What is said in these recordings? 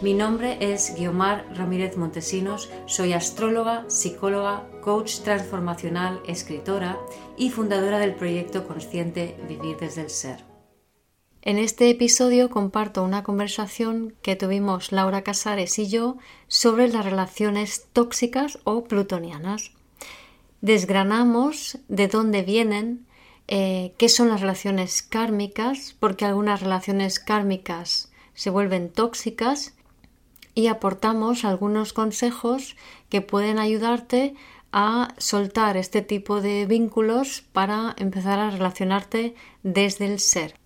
Mi nombre es Guiomar Ramírez Montesinos, soy astróloga, psicóloga, coach transformacional, escritora y fundadora del proyecto consciente Vivir desde el Ser. En este episodio comparto una conversación que tuvimos Laura Casares y yo sobre las relaciones tóxicas o plutonianas. Desgranamos de dónde vienen, eh, qué son las relaciones kármicas, porque algunas relaciones kármicas se vuelven tóxicas y aportamos algunos consejos que pueden ayudarte a soltar este tipo de vínculos para empezar a relacionarte desde el ser.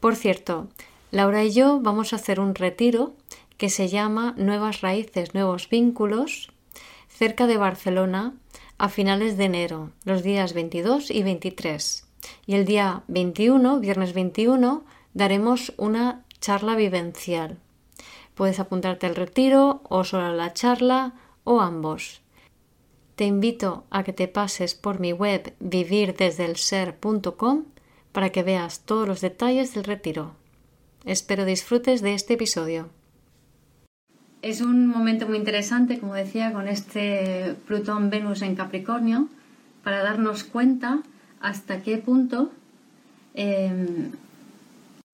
Por cierto, Laura y yo vamos a hacer un retiro que se llama Nuevas Raíces, Nuevos Vínculos, cerca de Barcelona, a finales de enero, los días 22 y 23. Y el día 21, viernes 21, daremos una charla vivencial. Puedes apuntarte al retiro o solo a la charla o ambos. Te invito a que te pases por mi web vivirdesdelser.com para que veas todos los detalles del retiro. Espero disfrutes de este episodio. Es un momento muy interesante, como decía, con este Plutón-Venus en Capricornio, para darnos cuenta hasta qué punto eh,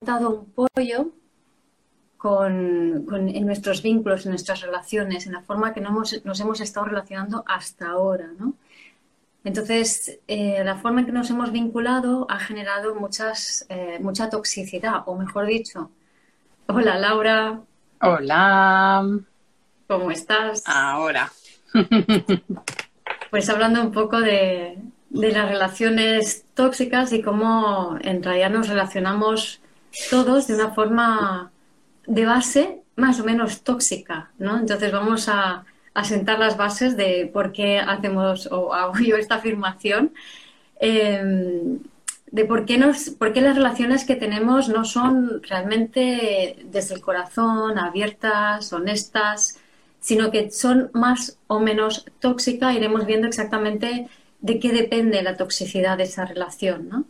dado un pollo con, en nuestros vínculos, en nuestras relaciones, en la forma que nos hemos estado relacionando hasta ahora, ¿no? Entonces, eh, la forma en que nos hemos vinculado ha generado muchas, eh, mucha toxicidad, o mejor dicho, hola Laura. Hola. ¿Cómo estás? Ahora. Pues hablando un poco de, de las relaciones tóxicas y cómo en realidad nos relacionamos todos de una forma de base más o menos tóxica, ¿no? Entonces vamos a, sentar las bases de por qué hacemos o hago yo esta afirmación, em, de por qué, nos, por qué las relaciones que tenemos no son realmente desde el corazón, abiertas, honestas, sino que son más o menos tóxicas. Iremos viendo exactamente de qué depende la toxicidad de esa relación, ¿no?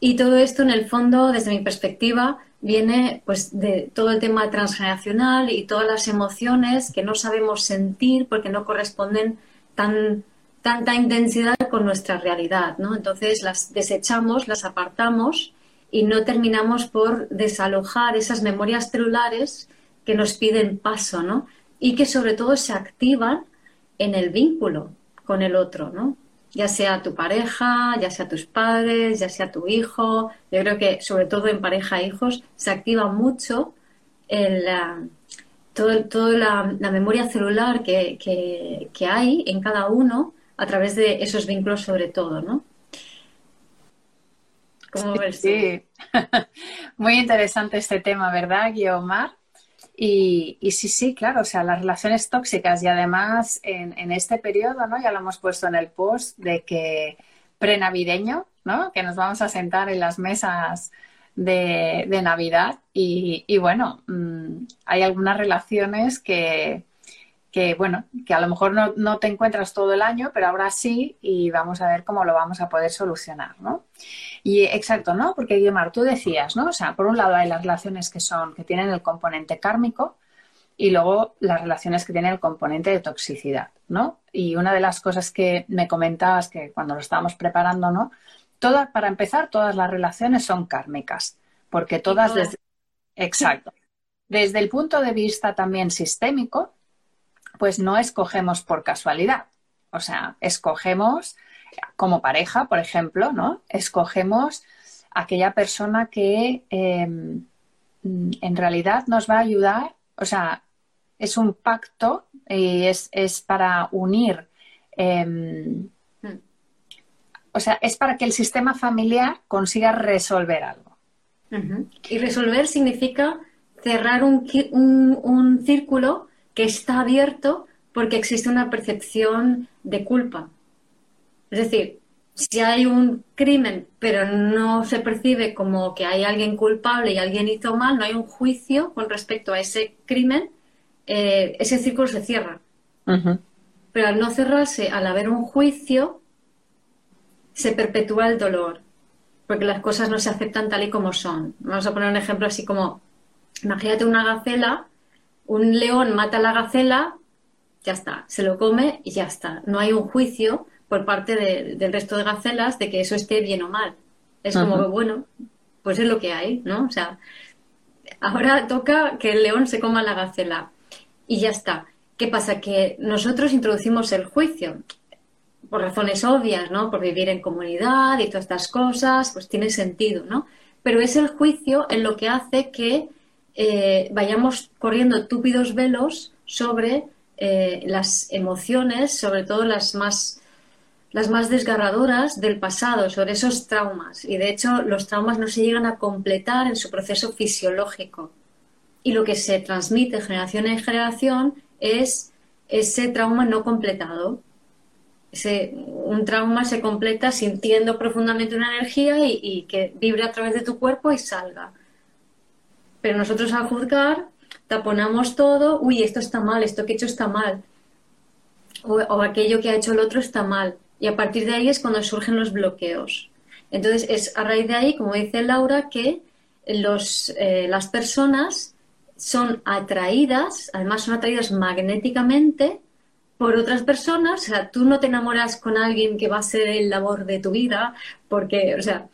Y todo esto, en el fondo, desde mi perspectiva, viene pues de todo el tema transgeneracional y todas las emociones que no sabemos sentir porque no corresponden tan tanta intensidad con nuestra realidad, ¿no? Entonces las desechamos, las apartamos y no terminamos por desalojar esas memorias celulares que nos piden paso, ¿no? Y que sobre todo se activan en el vínculo con el otro, ¿no? Ya sea tu pareja, ya sea tus padres, ya sea tu hijo. Yo creo que sobre todo en pareja e hijos se activa mucho el, toda la, memoria celular que, que, hay en cada uno a través de esos vínculos sobre todo, ¿no? ¿Cómo ves sí. Muy interesante este tema, ¿verdad, Guiomar? Y, sí, sí, claro, o sea, las relaciones tóxicas y además en, este periodo, ¿no? Ya lo hemos puesto en el post de que prenavideño, ¿no? Que nos vamos a sentar en las mesas de, Navidad y, y bueno, mm, hay algunas relaciones que, que, bueno, que a lo mejor no, no, te encuentras todo el año, pero ahora sí y vamos a ver cómo lo vamos a poder solucionar, ¿no? Y exacto, ¿no? Porque Guillermo, tú decías, ¿no? O sea, por un lado hay las relaciones que son, que tienen el componente kármico y luego las relaciones que tienen el componente de toxicidad, ¿no? Y una de las cosas que me comentabas que cuando lo estábamos preparando, ¿no? Todas, para empezar, todas las relaciones son kármicas, porque todas, desde, exacto. Desde el punto de vista también sistémico, pues no escogemos por casualidad. O sea, escogemos como pareja, por ejemplo, ¿no? Escogemos aquella persona que em, en realidad nos va a ayudar, o sea, es un pacto y es, para unir, em, hmm. o sea, es para que el sistema familiar consiga resolver algo. Y resolver significa cerrar un, un, un círculo que está abierto porque existe una percepción de culpa. Es decir, si hay un crimen, pero no se percibe como que hay alguien culpable y alguien hizo mal, no hay un juicio con respecto a ese crimen, eh, ese círculo se cierra. Pero al no cerrarse, al haber un juicio, se perpetúa el dolor, porque las cosas no se aceptan tal y como son. Vamos a poner un ejemplo así como, imagínate una gacela, un león mata a la gacela, ya está, se lo come y ya está. No hay un juicio por parte del resto de gacelas de que eso esté bien o mal. Es como, bueno, pues es lo que hay, ¿no? O sea, ahora toca que el león se coma la gacela y ya está. ¿Qué pasa? Que nosotros introducimos el juicio por razones obvias, ¿no? Por vivir en comunidad y todas estas cosas, pues tiene sentido, ¿no? Pero es el juicio en lo que hace que eh, vayamos corriendo túpidos velos sobre eh, las emociones, sobre todo las más las más desgarradoras del pasado, sobre esos traumas. Y de hecho, los traumas no se llegan a completar en su proceso fisiológico. Y lo que se transmite generación en generación es ese trauma no completado. Ese, un trauma se completa sintiendo profundamente una energía y, y, que vibre a través de tu cuerpo y salga. Pero nosotros al juzgar taponamos todo, uy, esto está mal, esto que he hecho está mal, o, aquello que ha hecho el otro está mal. Y a partir de ahí es cuando surgen los bloqueos. Entonces es a raíz de ahí, como dice Laura, que los, eh, las personas son atraídas, además son atraídas magnéticamente por otras personas. O sea, tú no te enamoras con alguien que va a ser el labor de tu vida, porque, o sea,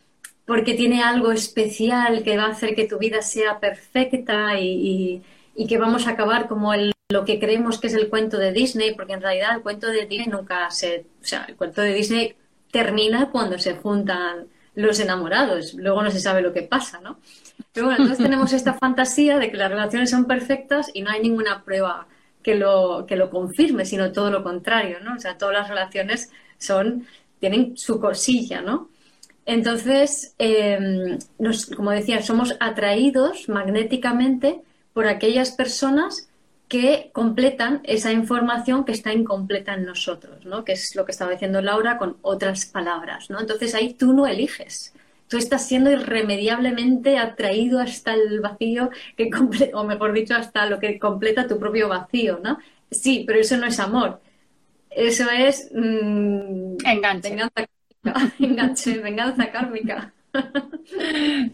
porque tiene algo especial que va a hacer que tu vida sea perfecta y, y que vamos a acabar como el lo que creemos que es el cuento de Disney, porque en realidad el cuento de Disney nunca se. O sea, el cuento de Disney termina cuando se juntan los enamorados, luego no se sabe lo que pasa, ¿no? Pero bueno, entonces tenemos esta fantasía de que las relaciones son perfectas y no hay ninguna prueba que lo, que lo confirme, sino todo lo contrario, ¿no? O sea, todas las relaciones son, tienen su cosilla, ¿no? Entonces, eh, como decía, somos atraídos magnéticamente por aquellas personas que completan esa información que está incompleta en nosotros, ¿no? Que es lo que estaba diciendo Laura con otras palabras, ¿no? Entonces ahí tú no eliges. Tú estás siendo irremediablemente atraído hasta el vacío que o mejor dicho, hasta lo que completa tu propio vacío, ¿no? Sí, pero eso no es amor. Eso es mm, enganche. enganche, venganza kármica.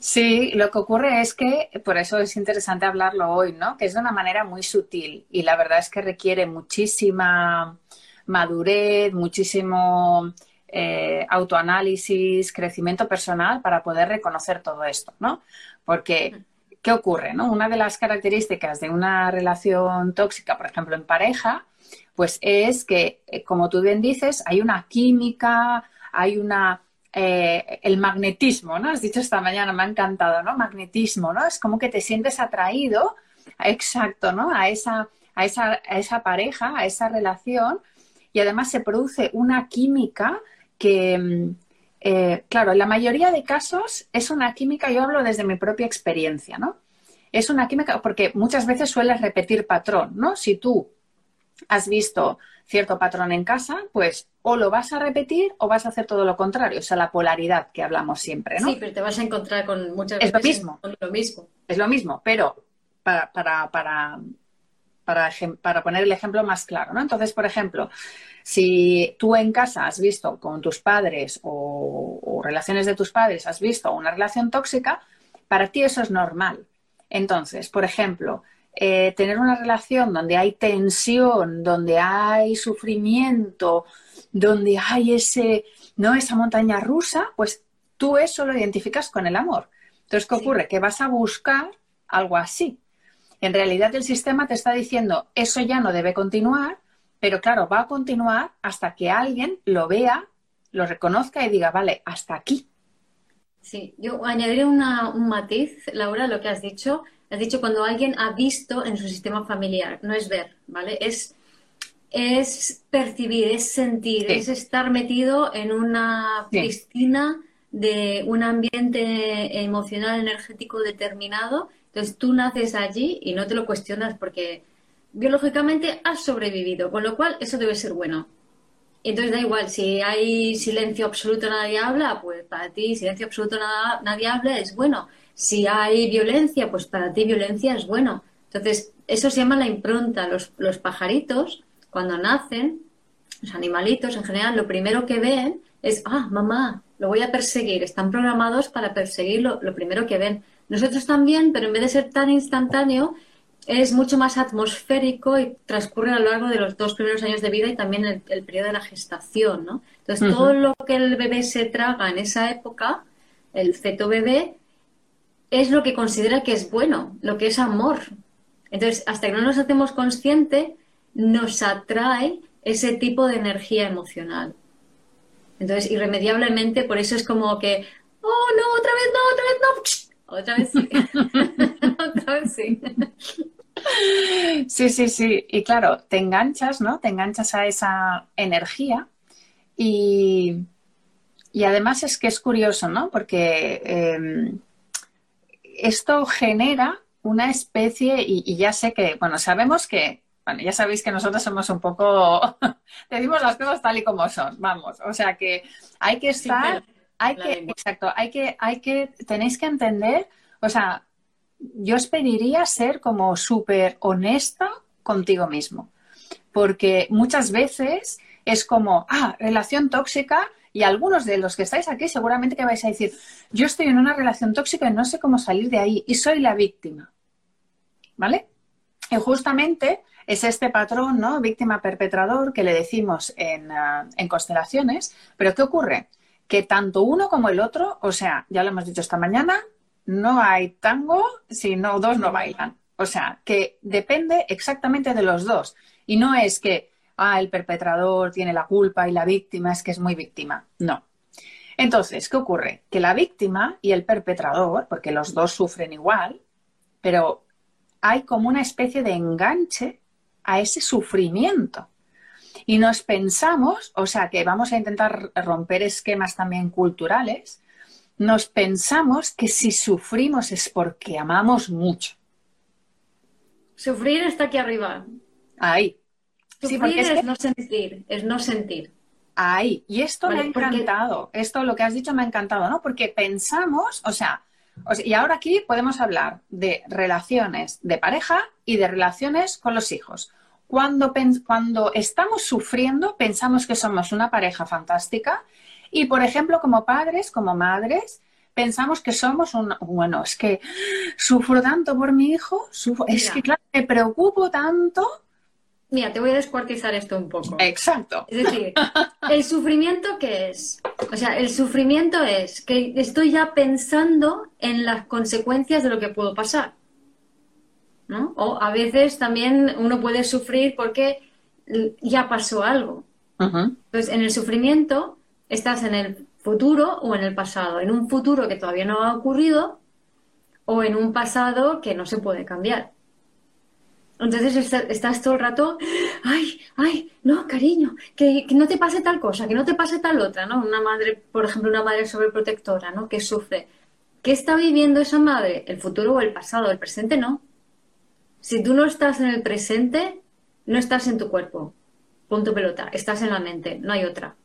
Sí, lo que ocurre es que, por eso es interesante hablarlo hoy, ¿no? Que es de una manera muy sutil y la verdad es que requiere muchísima madurez, muchísimo eh, autoanálisis, crecimiento personal para poder reconocer todo esto, ¿no? Porque, ¿qué ocurre? No? Una de las características de una relación tóxica, por ejemplo, en pareja, pues es que, eh, como tú bien dices, hay una química, hay una eh, el magnetismo, ¿no? Has dicho esta mañana, me ha encantado, ¿no? Magnetismo, ¿no? Es como que te sientes atraído, exacto, ¿no? A esa, a esa, a esa pareja, a esa relación, y además se produce una química que, mm, eh, claro, en la mayoría de casos es una química, yo hablo desde mi propia experiencia, ¿no? Es una química porque muchas veces sueles repetir patrón, ¿no? Si tú has visto cierto patrón en casa, pues o lo vas a repetir o vas a hacer todo lo contrario, o sea, la polaridad que hablamos siempre, ¿no? Sí, pero te vas a encontrar con muchas veces es lo mismo. lo mismo. Es lo mismo, pero para, para, para, para, para poner el ejemplo más claro, ¿no? Entonces, por ejemplo, si tú en casa has visto con tus padres o, o relaciones de tus padres, has visto una relación tóxica, para ti eso es normal. Entonces, por ejemplo, eh, tener una relación donde hay tensión, donde hay sufrimiento, donde hay ese, ¿no? esa montaña rusa, pues tú eso lo identificas con el amor. Entonces, ¿qué ocurre? Que vas a buscar algo así. En realidad el sistema te está diciendo, eso ya no debe continuar, pero claro, va a continuar hasta que alguien lo vea, lo reconozca y diga, vale, hasta aquí. Sí, yo añadiré un matiz, Laura, lo que has dicho, Has dicho cuando alguien ha visto en su sistema familiar, no es ver, ¿vale? Es, es percibir, es sentir, es estar metido en una piscina de un ambiente emocional, energético determinado. Entonces tú naces allí y no te lo cuestionas porque biológicamente has sobrevivido, con lo cual eso debe ser bueno. Entonces da igual, si hay silencio absoluto, nadie habla, pues para ti silencio absoluto, nada, nadie habla, es bueno. Si hay violencia, pues para ti violencia es bueno. Entonces, eso se llama la impronta. Los, los pajaritos, cuando nacen, los animalitos en general, lo primero que ven es, ah, mamá, lo voy a perseguir. Están programados para perseguir lo, primero que ven. Nosotros también, pero en vez de ser tan instantáneo, es mucho más atmosférico y transcurre a lo largo de los dos primeros años de vida y también el, periodo de la gestación, ¿no? Entonces, todo lo que el bebé se traga en esa época, el feto bebé, es lo que considera que es bueno, lo que es amor. Entonces, hasta que no nos hacemos consciente, nos atrae ese tipo de energía emocional. Entonces, irremediablemente, por eso es como que, oh, no, otra vez no, otra vez no. Otra vez sí. otra vez sí. Sí, sí, sí. Y claro, te enganchas, ¿no? Te enganchas a esa energía y, y además es que es curioso, ¿no? Porque em, esto genera una especie, y, ya sé que, bueno, sabemos que, bueno, ya sabéis que nosotros somos un poco, decimos las cosas tal y como son, vamos, o sea que hay que estar, hay que, exacto, hay que, hay que, tenéis que entender, o sea, yo os pediría ser como súper honesta contigo mismo, porque muchas veces es como, ah, relación tóxica, y algunos de los que estáis aquí seguramente que vais a decir, yo estoy en una relación tóxica y no sé cómo salir de ahí y soy la víctima. ¿Vale? Y justamente es este patrón, ¿no? Víctima-perpetrador que le decimos en, ah, en constelaciones. Pero ¿qué ocurre? Que tanto uno como el otro, o sea, ya lo hemos dicho esta mañana, no hay tango si no dos no bailan. O sea, que depende exactamente de los dos. Y no es que ah, el perpetrador tiene la culpa y la víctima es que es muy víctima. No. Entonces, ¿qué ocurre? Que la víctima y el perpetrador, porque los dos sufren igual, pero hay como una especie de enganche a ese sufrimiento. Y nos pensamos, o sea, que vamos a intentar romper esquemas también culturales, nos pensamos que si sufrimos es porque amamos mucho. Sufrir está aquí arriba. Ahí, sí, porque es, no sentir, es no sentir. Ahí, y esto me ha encantado, esto lo que has dicho me ha encantado, ¿no? Porque pensamos, o sea, y ahora aquí podemos hablar de relaciones de pareja y de relaciones con los hijos. Cuando, cuando estamos sufriendo, pensamos que somos una pareja fantástica y, por ejemplo, como padres, como madres, pensamos que somos un, bueno, es que sufro tanto por mi hijo, es que, claro, me preocupo tanto Mira, te voy a descuartizar esto un poco. Exacto. Es decir, ¿el sufrimiento qué es? O sea, el sufrimiento es que estoy ya pensando en las consecuencias de lo que puedo pasar. ¿No? O a veces también uno puede sufrir porque ya pasó algo. Entonces, en el sufrimiento estás en el futuro o en el pasado. En un futuro que todavía no ha ocurrido o en un pasado que no se puede cambiar. Entonces estás todo el rato, ay, ay, no, cariño, que, no te pase tal cosa, que no te pase tal otra, ¿no? Una madre, por ejemplo, una madre sobreprotectora, ¿no? Que sufre. ¿Qué está viviendo esa madre? ¿El futuro o el pasado? El presente no. Si tú no estás en el presente, no estás en tu cuerpo. Punto pelota. Estás en la mente, no hay otra.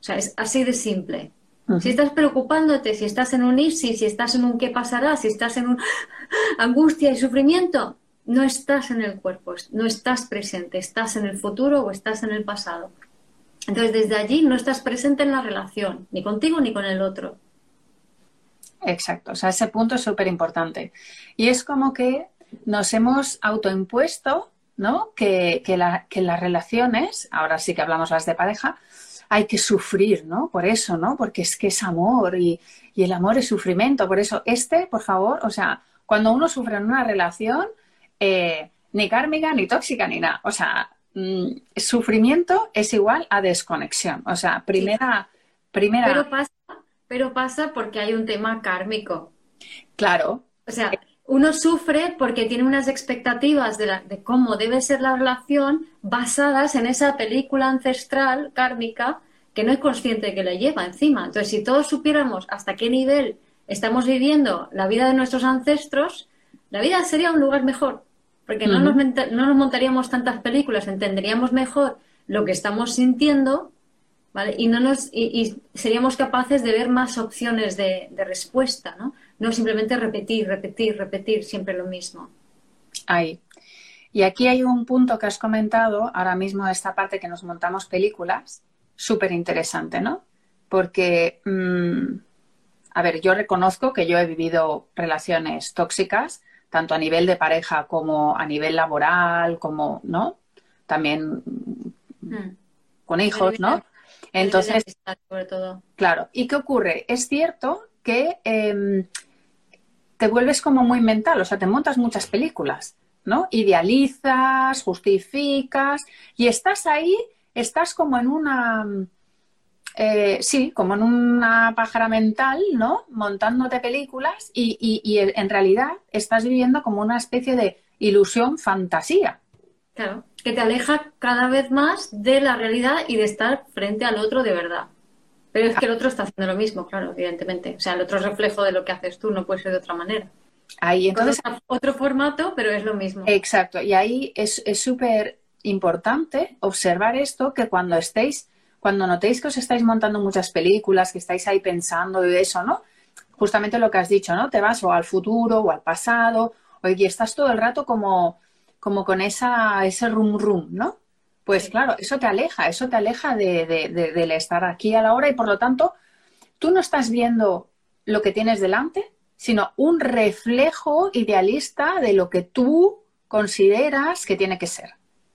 O sea, es así de simple. Si estás preocupándote, si estás en un ISI, si estás en un qué pasará, si estás en un angustia y sufrimiento, no estás en el cuerpo, no estás presente, estás en el futuro o estás en el pasado. Entonces, desde allí no estás presente en la relación, ni contigo ni con el otro. Exacto, o sea, ese punto es súper importante. Y es como que nos hemos autoimpuesto, ¿no? Que, que, las relaciones, ahora sí que hablamos las de pareja, hay que sufrir, ¿no? Por eso, ¿no? Porque es que es amor y, y el amor es sufrimiento. Por eso, este, por favor, o sea, cuando uno sufre en una relación, eh, ni kármica, ni tóxica, ni nada. O sea, mm, sufrimiento es igual a desconexión. O sea, primera... primera... Pero pasa, pero pasa porque hay un tema kármico. Claro. O sea, uno sufre porque tiene unas expectativas de, de, cómo debe ser la relación basadas en esa película ancestral kármica que no es consciente de que le lleva encima. Entonces, si todos supiéramos hasta qué nivel estamos viviendo la vida de nuestros ancestros, la vida sería un lugar mejor. porque no, nos, no nos montaríamos tantas películas, entenderíamos mejor lo que estamos sintiendo, ¿vale? Y, no nos, y, seríamos capaces de ver más opciones de, de, respuesta, ¿no? No simplemente repetir, repetir, repetir siempre lo mismo. Ahí. Y aquí hay un punto que has comentado ahora mismo, esta parte que nos montamos películas, súper interesante, ¿no? Porque, mm, a ver, yo reconozco que yo he vivido relaciones tóxicas, tanto a nivel de pareja como a nivel laboral, como, ¿no? También mm. con hijos, ¿no? Entonces, sobre todo. claro. ¿Y qué ocurre? Es cierto que em, te vuelves como muy mental, o sea, te montas muchas películas, ¿no? Idealizas, justificas y estás ahí, estás como en una, eh, sí, como en una pájara mental, ¿no? Montándote películas y, y en realidad estás viviendo como una especie de ilusión, fantasía. Claro, que te aleja cada vez más de la realidad y de estar frente al otro de verdad. Pero es que el otro está haciendo lo mismo, claro, evidentemente. O sea, el otro es reflejo de lo que haces tú, no puede ser de otra manera. Ahí, entonces, otro formato, pero es lo mismo. Exacto, y ahí es súper importante observar esto, que cuando estéis, cuando notéis que os estáis montando muchas películas, que estáis ahí pensando y eso, ¿no? Justamente lo que has dicho, ¿no? Te vas o al futuro o al pasado, o y estás todo el rato como como con esa, ese rum rum, ¿no? Pues claro, eso te aleja, eso te aleja de, del estar aquí a la hora y por lo tanto tú no estás viendo lo que tienes delante, sino un reflejo idealista de lo que tú consideras que tiene que ser.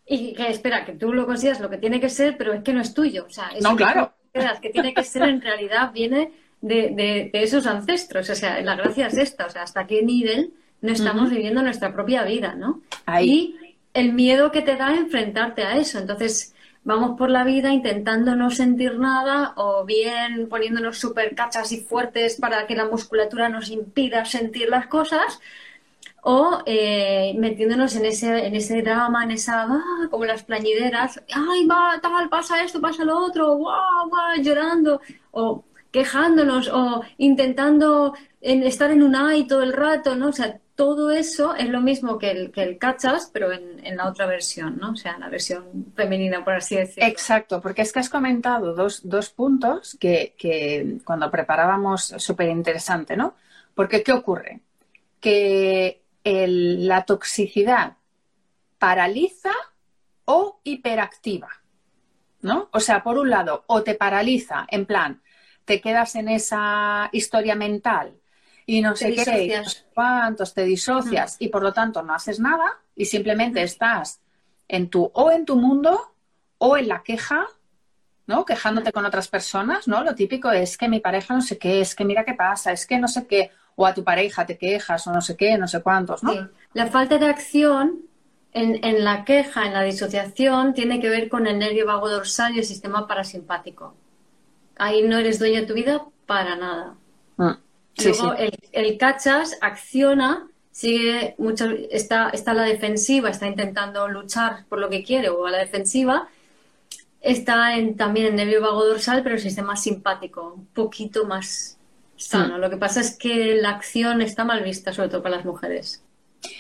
Y que espera, que tú lo consideras lo que tiene que ser, pero es que no es tuyo. O sea, eso no, claro. Que, que tiene que ser en realidad viene de, de, esos ancestros. O sea, la gracia es esta. O sea, hasta qué nivel no estamos viviendo nuestra propia vida, ¿no? Ahí. Y el miedo que te da enfrentarte a eso. Entonces, vamos por la vida intentando no sentir nada o bien poniéndonos súper cachas y fuertes para que la musculatura nos impida sentir las cosas o eh, metiéndonos en ese, en ese drama, en esa, ah, como las plañideras, ay, va, tal, pasa esto, pasa lo otro, guau, guau, llorando, o quejándonos, o intentando en estar en un ay todo el rato, ¿no? O sea, todo eso es lo mismo que el, que el pero en, la otra versión, ¿no? O sea, la versión femenina, por así decirlo. Exacto, porque es que has comentado dos, dos puntos que, que, cuando preparábamos súper interesante, ¿no? Porque ¿qué ocurre? Que la toxicidad paraliza o hiperactiva, ¿no? O sea, por un lado, o te paraliza, en plan, te quedas en esa historia mental y no sé qué, cuántos, te disocias y por lo tanto no haces nada y simplemente estás en tu, o en tu mundo o en la queja, ¿no? Quejándote con otras personas, ¿no? Lo típico es que mi pareja no sé qué, es que mira qué pasa, es que no sé qué, o a tu pareja te quejas o no sé qué, no sé cuántos, ¿no? La falta de acción en, en, la queja, en la disociación, tiene que ver con el nervio vago dorsal y el sistema parasimpático. Ahí no eres dueño de tu vida para nada. Mm. Luego El, cachas acciona, sigue mucho, está, está a la defensiva, está intentando luchar por lo que quiere o a la defensiva. Está en, también en nervio vago dorsal, pero el sistema simpático, un poquito más sano. Lo que pasa es que la acción está mal vista, sobre todo para las mujeres.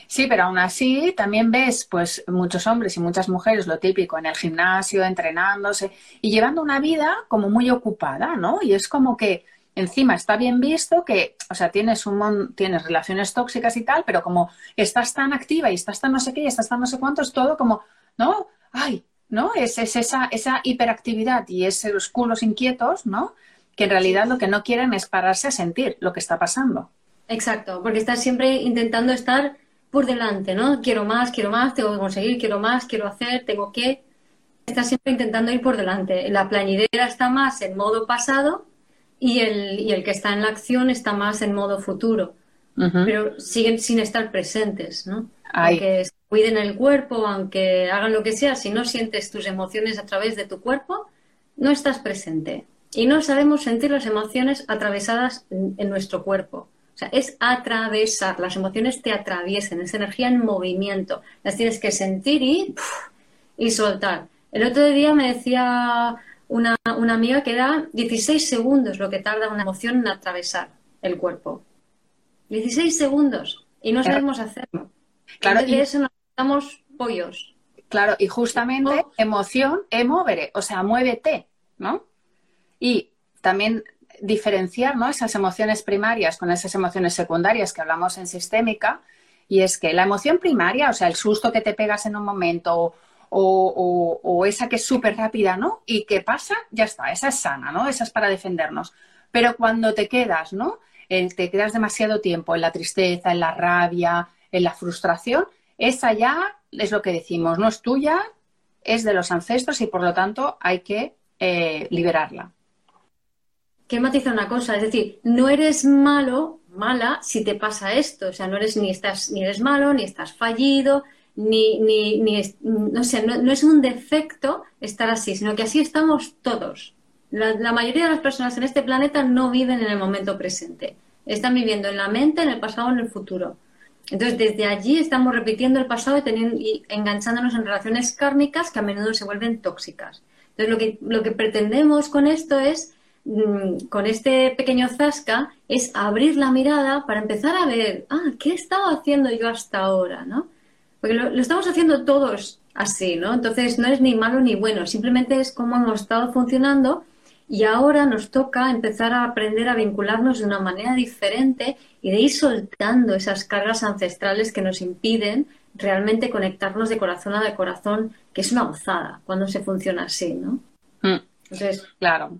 Sí, pero aún así también ves pues muchos hombres y muchas mujeres lo típico en el gimnasio, entrenándose y llevando una vida como muy ocupada, ¿no? Y es como que encima está bien visto que, o sea, tienes un tienes relaciones tóxicas y tal, pero como estás tan activa y estás tan no sé qué y estás tan no sé cuánto, es todo como, ¿no? Ay, ¿no? Es, esa, esa hiperactividad y esos culos inquietos, ¿no? Que en realidad lo que no quieren es pararse a sentir lo que está pasando. Exacto, porque estás siempre intentando estar por delante, ¿no? Quiero más, quiero más, tengo que conseguir, quiero más, quiero hacer, tengo que. Estás siempre intentando ir por delante. La plañidera está más en modo pasado y el, y el que está en la acción está más en modo futuro, pero siguen sin estar presentes, ¿no? Aunque cuiden el cuerpo, aunque hagan lo que sea, si no sientes tus emociones a través de tu cuerpo, no estás presente. Y no sabemos sentir las emociones atravesadas en, nuestro cuerpo. O sea, es atravesar. Las emociones te atraviesan, es energía en movimiento. Las tienes que sentir y, y soltar. El otro día me decía una, una amiga que da 16 segundos lo que tarda una emoción en atravesar el cuerpo. 16 segundos y no sabemos hacerlo. Claro, y, eso nos estamos pollos. Claro, y justamente emoción es mover, o sea, muévete, ¿no? Y también diferenciar ¿no? esas emociones primarias con esas emociones secundarias que hablamos en sistémica, y es que la emoción primaria, o sea, el susto que te pegas en un momento o, esa que es súper rápida, ¿no? Y que pasa, ya está, esa es sana, ¿no? Esa es para defendernos. Pero cuando te quedas, ¿no? te quedas demasiado tiempo en la tristeza, en la rabia, en la frustración, esa ya es lo que decimos, no es tuya, es de los ancestros y por lo tanto hay que eh, liberarla. Que matiza una cosa, es decir, no eres malo, mala, si te pasa esto, o sea, no eres ni estás, ni eres malo, ni estás fallido, ni, ni, ni no sé, no, es un defecto estar así, sino que así estamos todos. La, mayoría de las personas en este planeta no viven en el momento presente. Están viviendo en la mente, en el pasado, en el futuro. Entonces, desde allí estamos repitiendo el pasado y, teniendo, enganchándonos en relaciones kármicas que a menudo se vuelven tóxicas. Entonces, lo que, lo que pretendemos con esto es, mm, con este pequeño zasca, es abrir la mirada para empezar a ver, ah, ¿qué he estado haciendo yo hasta ahora? ¿no? Porque lo, lo estamos haciendo todos así, ¿no? Entonces, no es ni malo ni bueno, simplemente es cómo hemos estado funcionando y ahora nos toca empezar a aprender a vincularnos de una manera diferente y de ir soltando esas cargas ancestrales que nos impiden realmente conectarnos de corazón a de corazón, que es una gozada cuando se funciona así, ¿no? Mm. Entonces, claro.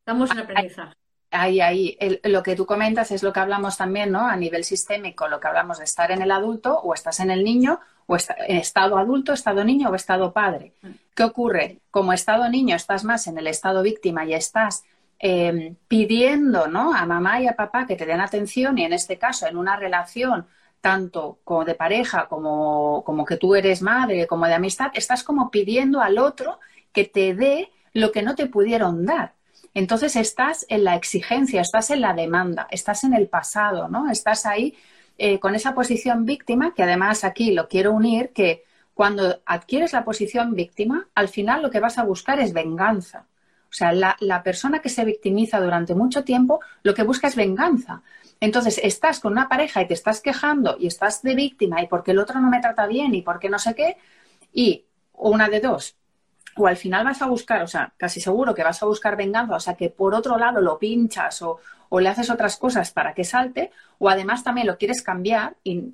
estamos en aprendizaje. Ahí, ahí. lo que tú comentas es lo que hablamos también, ¿no? A nivel sistémico, lo que hablamos de estar en el adulto o estás en el niño en estado adulto, estado niño o estado padre. ¿Qué ocurre? Como estado niño estás más en el estado víctima y estás em, pidiendo ¿no? a mamá y a papá que te den atención y en este caso en una relación tanto como de pareja como, como que tú eres madre, como de amistad, estás como pidiendo al otro que te dé lo que no te pudieron dar. Entonces estás en la exigencia, estás en la demanda, estás en el pasado, ¿no? Estás ahí eh, con esa posición víctima, que además aquí lo quiero unir, que cuando adquieres la posición víctima, al final lo que vas a buscar es venganza. O sea, la, persona que se victimiza durante mucho tiempo lo que busca es venganza. Entonces, estás con una pareja y te estás quejando y estás de víctima y porque el otro no me trata bien y porque no sé qué, y una de dos, o al final vas a buscar, o sea, casi seguro que vas a buscar venganza, o sea, que por otro lado lo pinchas o, o le haces otras cosas para que salte, o además también lo quieres cambiar y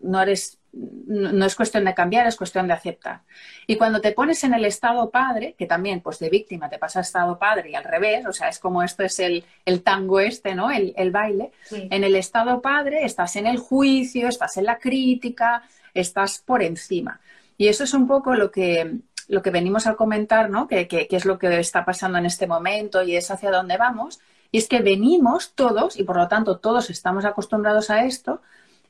no eres no es cuestión de cambiar, es cuestión de aceptar. Y cuando te pones en el estado padre, que también, pues de víctima te pasa a estado padre y al revés, o sea, es como esto es el, tango este, ¿no? El, baile. En el estado padre estás en el juicio, estás en la crítica, estás por encima. Y eso es un poco lo que, lo que venimos a comentar, ¿no? Que, que es lo que está pasando en este momento y es hacia dónde vamos. Y es que venimos todos, y por lo tanto todos estamos acostumbrados a esto,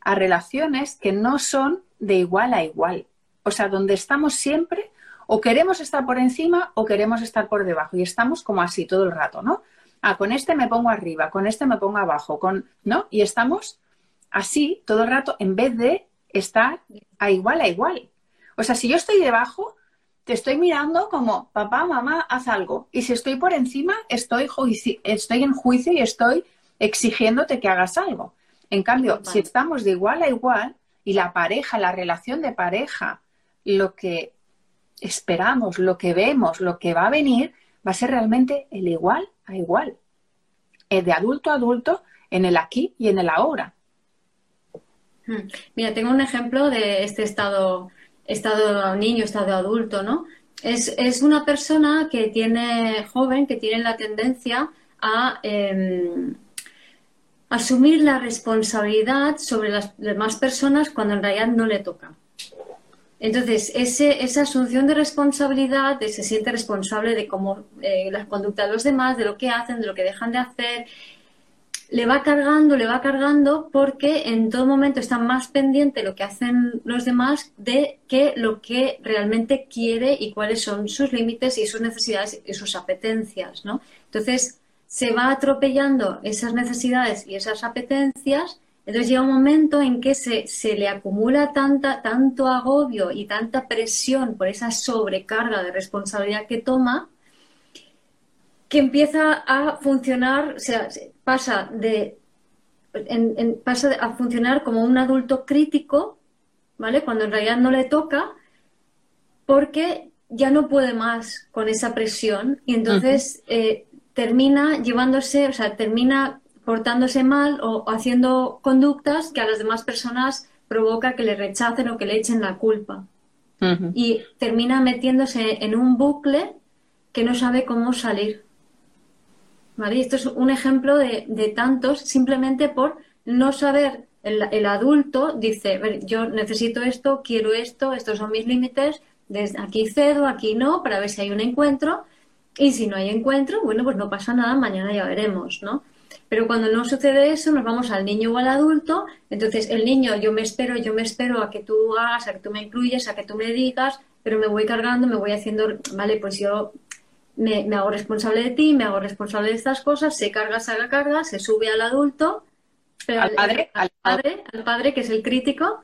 a relaciones que no son de igual a igual. O sea, donde estamos siempre o queremos estar por encima o queremos estar por debajo y estamos como así todo el rato, ¿no? Ah, con este me pongo arriba, con este me pongo abajo, con, ¿no? Y estamos así todo el rato en vez de estar a igual a igual. O sea, si yo estoy debajo, te estoy mirando como, papá, mamá, haz algo. Y si estoy por encima, estoy, estoy en juicio y estoy exigiéndote que hagas algo. En cambio, si estamos de igual a igual y la pareja, la relación de pareja, lo que esperamos, lo que vemos, lo que va a venir, va a ser realmente el igual a igual. El de adulto a adulto en el aquí y en el ahora. Hmm. Mira, tengo un ejemplo de este estado, estado niño, estado adulto, ¿no? Es, es una persona que tiene, joven, que tiene la tendencia a em, asumir la responsabilidad sobre las demás personas cuando en realidad no le toca. Entonces, ese, esa asunción de responsabilidad, de se siente responsable de cómo eh, la conducta de los demás, de lo que hacen, de lo que dejan de hacer, le va cargando, le va cargando, porque en todo momento está más pendiente lo que hacen los demás de que lo que realmente quiere y cuáles son sus límites y sus necesidades y sus apetencias, ¿no? Entonces, se va atropellando esas necesidades y esas apetencias, entonces llega un momento en que se, le acumula tanta, tanto agobio y tanta presión por esa sobrecarga de responsabilidad que toma, que empieza a funcionar, pasa de pasa a funcionar como un adulto crítico ¿vale? Cuando en realidad no le toca, porque ya no puede más con esa presión y entonces eh, termina llevándose, o sea, termina portándose mal o haciendo conductas que a las demás personas provoca que le rechacen o que le echen la culpa. Y termina metiéndose en un bucle que no sabe cómo salir. ¿Vale? esto es un ejemplo de, tantos simplemente por no saber. El, adulto dice, yo necesito esto, quiero esto, estos son mis límites, desde aquí cedo, aquí no, para ver si hay un encuentro. Y si no hay encuentro, bueno, pues no pasa nada, mañana ya veremos, ¿no? Pero cuando no sucede eso, nos vamos al niño o al adulto. Entonces, el niño, yo me espero, yo me espero a que tú hagas, a que tú me incluyes, a que tú me digas, pero me voy cargando, me voy haciendo, vale, pues yo me, hago responsable de ti, me hago responsable de estas cosas, se carga, se haga carga, se sube al adulto, al, padre, al, padre, al padre, que es el crítico,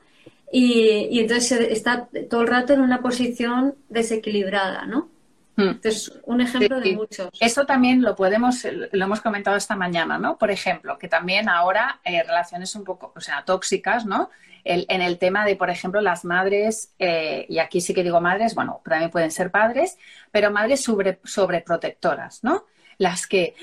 y, y entonces está todo el rato en una posición desequilibrada, ¿no? Hmm. Entonces, un ejemplo de muchos. Eso también lo podemos, lo hemos comentado esta mañana, ¿no? Por ejemplo, que también ahora eh, relaciones un poco, o sea, tóxicas, ¿no? en el tema de, por ejemplo, las madres, eh, y aquí sí que digo madres, bueno, también pueden ser padres, pero madres sobre, sobreprotectoras, ¿no? Las que,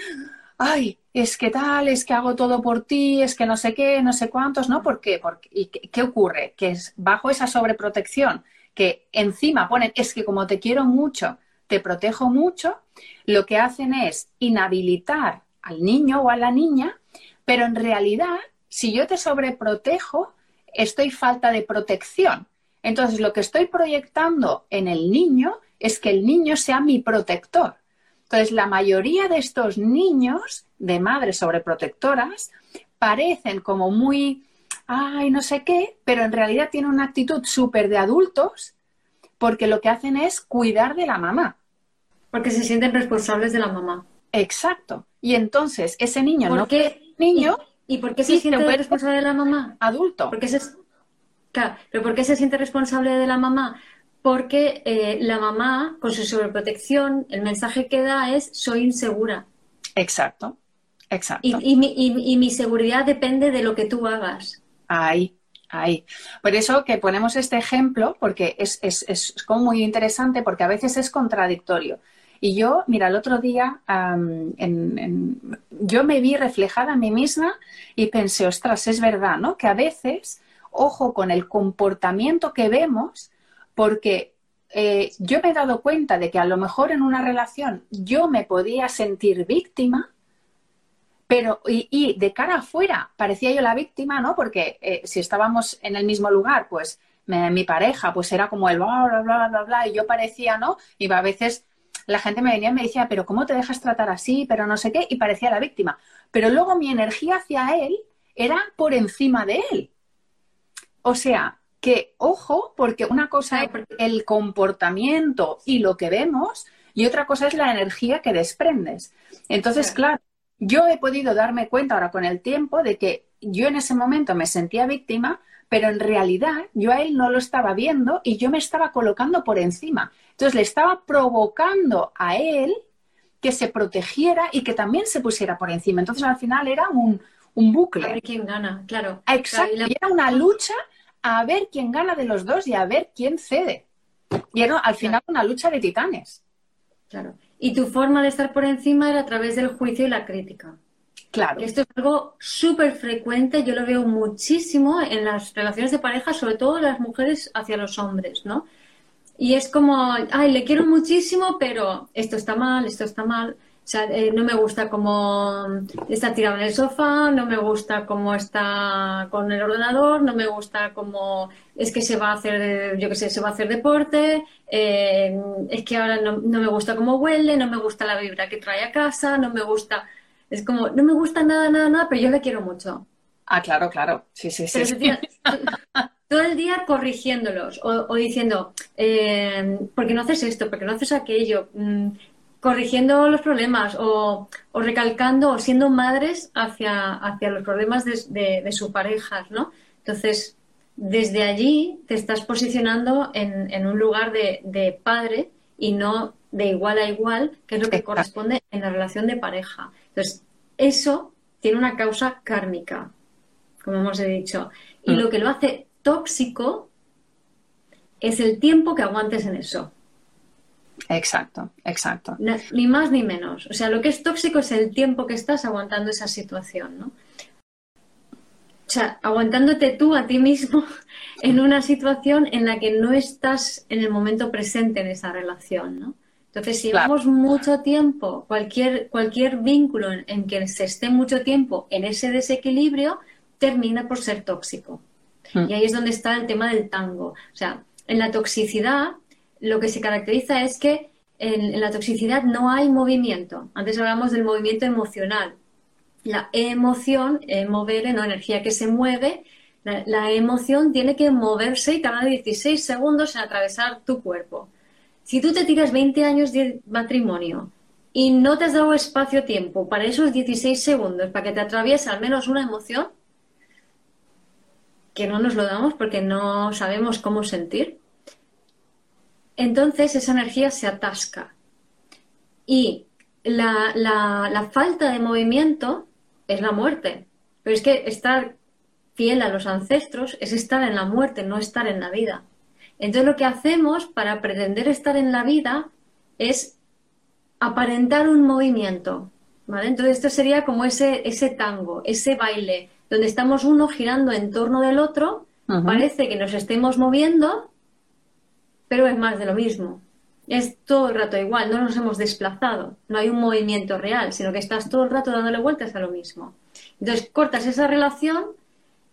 ay, es que tal, es que hago todo por ti, es que no sé qué, no sé cuántos, ¿no? ¿Por qué? ¿Y qué, ocurre? Que es bajo esa sobreprotección, que encima ponen, es que como te quiero mucho, te protejo mucho, lo que hacen es inhabilitar al niño o a la niña, pero en realidad, si yo te sobreprotejo, estoy falta de protección. Entonces, lo que estoy proyectando en el niño es que el niño sea mi protector. Entonces, la mayoría de estos niños de madres sobreprotectoras parecen como muy, ay, no sé qué, pero en realidad tienen una actitud súper de adultos porque lo que hacen es cuidar de la mamá. Porque se sienten responsables de la mamá. Exacto. Y entonces ese niño ¿Por no qué? niño ¿Y por qué se siente responsable de la mamá? Adulto. Porque se... Claro, pero ¿por qué se siente responsable de la mamá? Porque eh, la mamá, con su sobreprotección, el mensaje que da es soy insegura. Exacto, exacto. Y, mi, seguridad depende de lo que tú hagas. Ahí, ahí. Por eso que ponemos este ejemplo, porque es, es, es como muy interesante, porque a veces es contradictorio. Y yo, mira, el otro día yo me vi reflejada a mí misma y pensé, ostras, es verdad, ¿no? Que a veces, ojo con el comportamiento que vemos, porque eh, yo me he dado cuenta de que a lo mejor en una relación yo me podía sentir víctima, pero y, de cara afuera parecía yo la víctima, ¿no? Porque eh, si estábamos en el mismo lugar, pues mi pareja, pues era como el bla, bla, bla, bla, bla, y yo parecía, ¿no? Iba a veces la gente me venía y me decía, pero ¿cómo te dejas tratar así? Pero no sé qué, y parecía la víctima. Pero luego mi energía hacia él era por encima de él. O sea, que ojo, porque una cosa es el comportamiento y lo que vemos, y otra cosa es la energía que desprendes. Entonces, claro, yo he podido darme cuenta ahora con el tiempo de que yo en ese momento me sentía víctima, pero en realidad yo a él no lo estaba viendo y yo me estaba colocando por encima. Entonces le estaba provocando a él que se protegiera y que también se pusiera por encima. Entonces al final era un, bucle. A ver quién gana, claro. Exacto. Y era una lucha a ver quién gana de los dos y a ver quién cede. Y era al final una lucha de titanes. Claro. Y tu forma de estar por encima era a través del juicio y la crítica. Claro. Esto es algo súper frecuente, yo lo veo muchísimo en las relaciones de pareja, sobre todo las mujeres hacia los hombres, ¿no? Y es como, ay, le quiero muchísimo, pero esto está mal, esto está mal. O sea, eh, no me gusta cómo está tirado en el sofá, no me gusta cómo está con el ordenador, no me gusta cómo es que se va a hacer, yo qué sé, se va a hacer deporte, eh, es que ahora no, no me gusta cómo huele, no me gusta la vibra que trae a casa, no me gusta es como, no me gusta nada, nada, nada, pero yo le quiero mucho. Ah, claro, claro. Sí, sí, sí. todo el día corrigiéndolos o, diciendo, eh, ¿por qué no haces esto? ¿Por qué no haces aquello? Mm, corrigiendo los problemas o, recalcando o siendo madres hacia, hacia los problemas de, de, sus parejas, ¿no? Entonces, desde allí te estás posicionando en, un lugar de, padre y no de igual a igual, que es lo que corresponde en la relación de pareja. Entonces, eso tiene una causa kármica, como hemos dicho. Y mm. lo que lo hace tóxico es el tiempo que aguantes en eso. Exacto, exacto. ni más ni menos. O sea, lo que es tóxico es el tiempo que estás aguantando esa situación, ¿no? O sea, aguantándote tú a ti mismo en una situación en la que no estás en el momento presente en esa relación, ¿no? Entonces, si llevamos mucho tiempo, cualquier, cualquier vínculo en, que se esté mucho tiempo en ese desequilibrio, termina por ser tóxico. Hmm. Y ahí es donde está el tema del tango. O sea, en la toxicidad lo que se caracteriza es que en, la toxicidad no hay movimiento. Antes hablamos del movimiento emocional. La emoción, eh, mover, no energía que se mueve, la, la, emoción tiene que moverse cada 16 segundos en atravesar tu cuerpo. Si tú te tiras 20 años de matrimonio y no te has dado espacio-tiempo para esos 16 segundos, para que te atraviese al menos una emoción, que no nos lo damos porque no sabemos cómo sentir, entonces esa energía se atasca. Y la, la, falta de movimiento es la muerte. Pero es que estar fiel a los ancestros es estar en la muerte, no estar en la vida. Entonces lo que hacemos para pretender estar en la vida es aparentar un movimiento. ¿vale? Entonces esto sería como ese, ese tango, ese baile, donde estamos uno girando en torno del otro, parece que nos estemos moviendo, pero es más de lo mismo. Es todo el rato igual, no nos hemos desplazado, no hay un movimiento real, sino que estás todo el rato dándole vueltas a lo mismo. Entonces cortas esa relación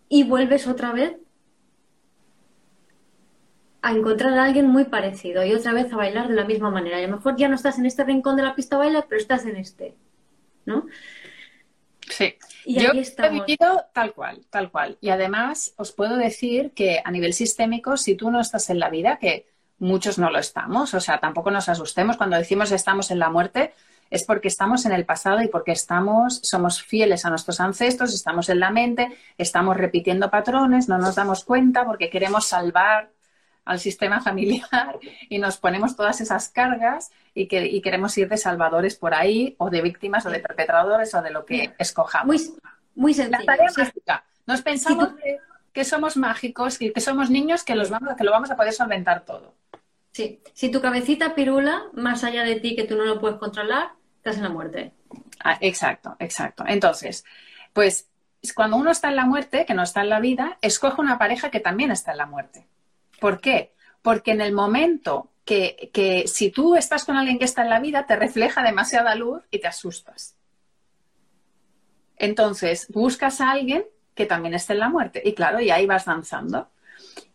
y vuelves otra vez a encontrar a alguien muy parecido y otra vez a bailar de la misma manera. Y a lo mejor ya no estás en este rincón de la pista baila, pero estás en este, ¿no? Sí. Y Yo he vivido tal cual, tal cual. Y además os puedo decir que a nivel sistémico, si tú no estás en la vida, que muchos no lo estamos, o sea, tampoco nos asustemos cuando decimos estamos en la muerte, es porque estamos en el pasado y porque estamos, somos fieles a nuestros ancestros, estamos en la mente, estamos repitiendo patrones, no nos damos cuenta porque queremos salvar al sistema familiar y nos ponemos todas esas cargas y, que, queremos ir de salvadores por ahí o de víctimas o de perpetradores o de lo que escojamos. Muy, muy sencillo. Nos pensamos que, somos mágicos y que somos niños que, los vamos, que lo vamos a poder solventar todo. Sí, si tu cabecita pirula más allá de ti que tú no lo puedes controlar, estás en la muerte. Ah, exacto, exacto. Entonces, pues cuando uno está en la muerte, que no está en la vida, escoge una pareja que también está en la muerte. ¿Por qué? Porque en el momento que, si tú estás con alguien que está en la vida, te refleja demasiada luz y te asustas. Entonces, buscas a alguien que también esté en la muerte. Y claro, y ahí vas danzando.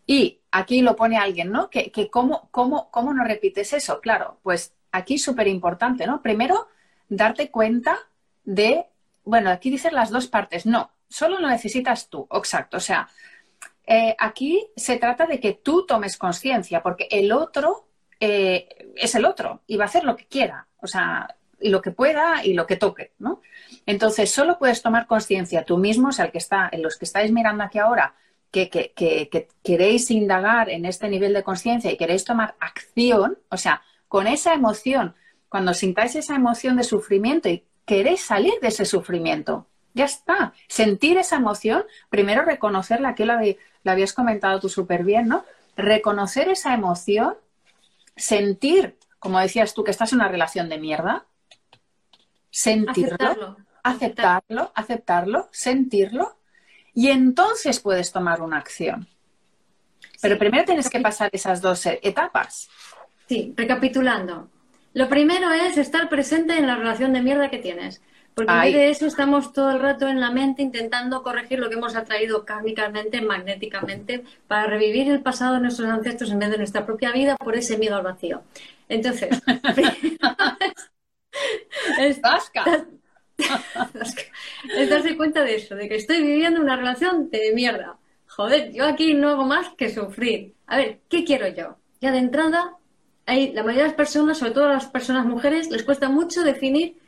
Y aquí lo pone alguien, ¿no? Que, cómo, cómo, cómo no repites eso. Claro, pues aquí súper importante, ¿no? Primero, darte cuenta de, bueno, aquí dicen las dos partes. No, solo lo necesitas tú. Exacto. O sea, eh, aquí se trata de que tú tomes conciencia, porque el otro eh, es el otro y va a hacer lo que quiera, o sea, lo que pueda y lo que toque, ¿no? Entonces, solo puedes tomar conciencia tú mismo, o sea, el que está, los que estáis mirando aquí ahora, que, que queréis indagar en este nivel de conciencia y queréis tomar acción, o sea, con esa emoción, cuando sintáis esa emoción de sufrimiento y queréis salir de ese sufrimiento, ya está. Sentir esa emoción, primero reconocerla, que la habías comentado tú súper bien, ¿no? Reconocer esa emoción, sentir, como decías tú, que estás en una relación de mierda, sentirlo, aceptarlo, aceptarlo, sentirlo, y entonces puedes tomar una acción. Pero primero tienes que pasar esas dos etapas. Sí, recapitulando. Lo primero es estar presente en la relación de mierda que tienes. Porque en vez de eso estamos todo el rato en la mente intentando corregir lo que hemos atraído kármicamente, magnéticamente, para revivir el pasado de nuestros ancestros en vez de nuestra propia vida por ese miedo al vacío. Entonces, es, es darse cuenta de eso, de que estoy viviendo una relación de mierda. Joder, yo aquí no hago más que sufrir. A ver, ¿qué quiero yo? Ya de entrada, hay, la mayoría de las personas, sobre todo las personas mujeres, les cuesta mucho definir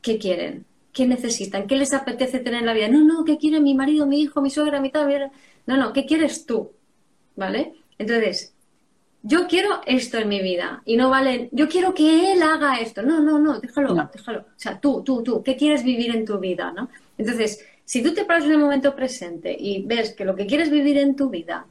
qué quieren qué necesitan, qué les apetece tener en la vida. No, no, ¿qué quiere mi marido, mi hijo, mi suegra, mi tal? No, no, ¿qué quieres tú? ¿Vale? Entonces, yo quiero esto en mi vida y no vale, yo quiero que él haga esto. No, no, no, déjalo, déjalo. O sea, tú, tú, tú, ¿qué quieres vivir en tu vida? ¿no? Entonces, si tú te paras en el momento presente y ves que lo que quieres vivir en tu vida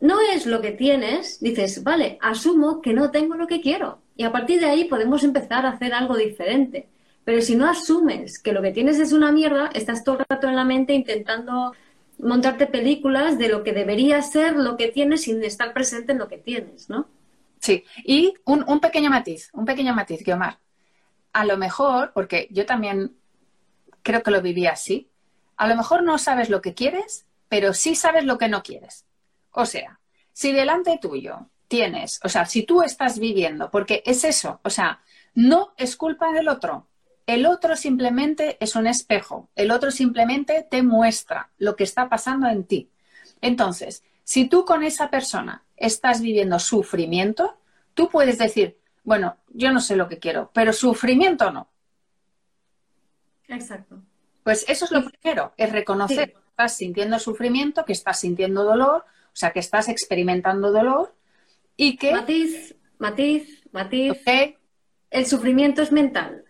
no es lo que tienes, dices, vale, asumo que no tengo lo que quiero. Y a partir de ahí podemos empezar a hacer algo diferente. Pero si no asumes que lo que tienes es una mierda, estás todo el rato en la mente intentando montarte películas de lo que debería ser lo que tienes sin estar presente en lo que tienes, ¿no? Sí, y un, un pequeño matiz, un pequeño matiz, Guiomar. A lo mejor, porque yo también creo que lo viví así, a lo mejor no sabes lo que quieres, pero sí sabes lo que no quieres. O sea, si delante tuyo tienes, o sea, si tú estás viviendo, porque es eso, o sea, no es culpa del otro, el otro simplemente es un espejo, el otro simplemente te muestra lo que está pasando en ti. Entonces, si tú con esa persona estás viviendo sufrimiento, tú puedes decir, bueno, yo no sé lo que quiero, pero sufrimiento no. Exacto. Pues eso es lo primero, es reconocer que estás sintiendo sufrimiento, que estás sintiendo dolor, o sea, que estás experimentando dolor y que... Matiz, matiz, matiz. El sufrimiento es mental.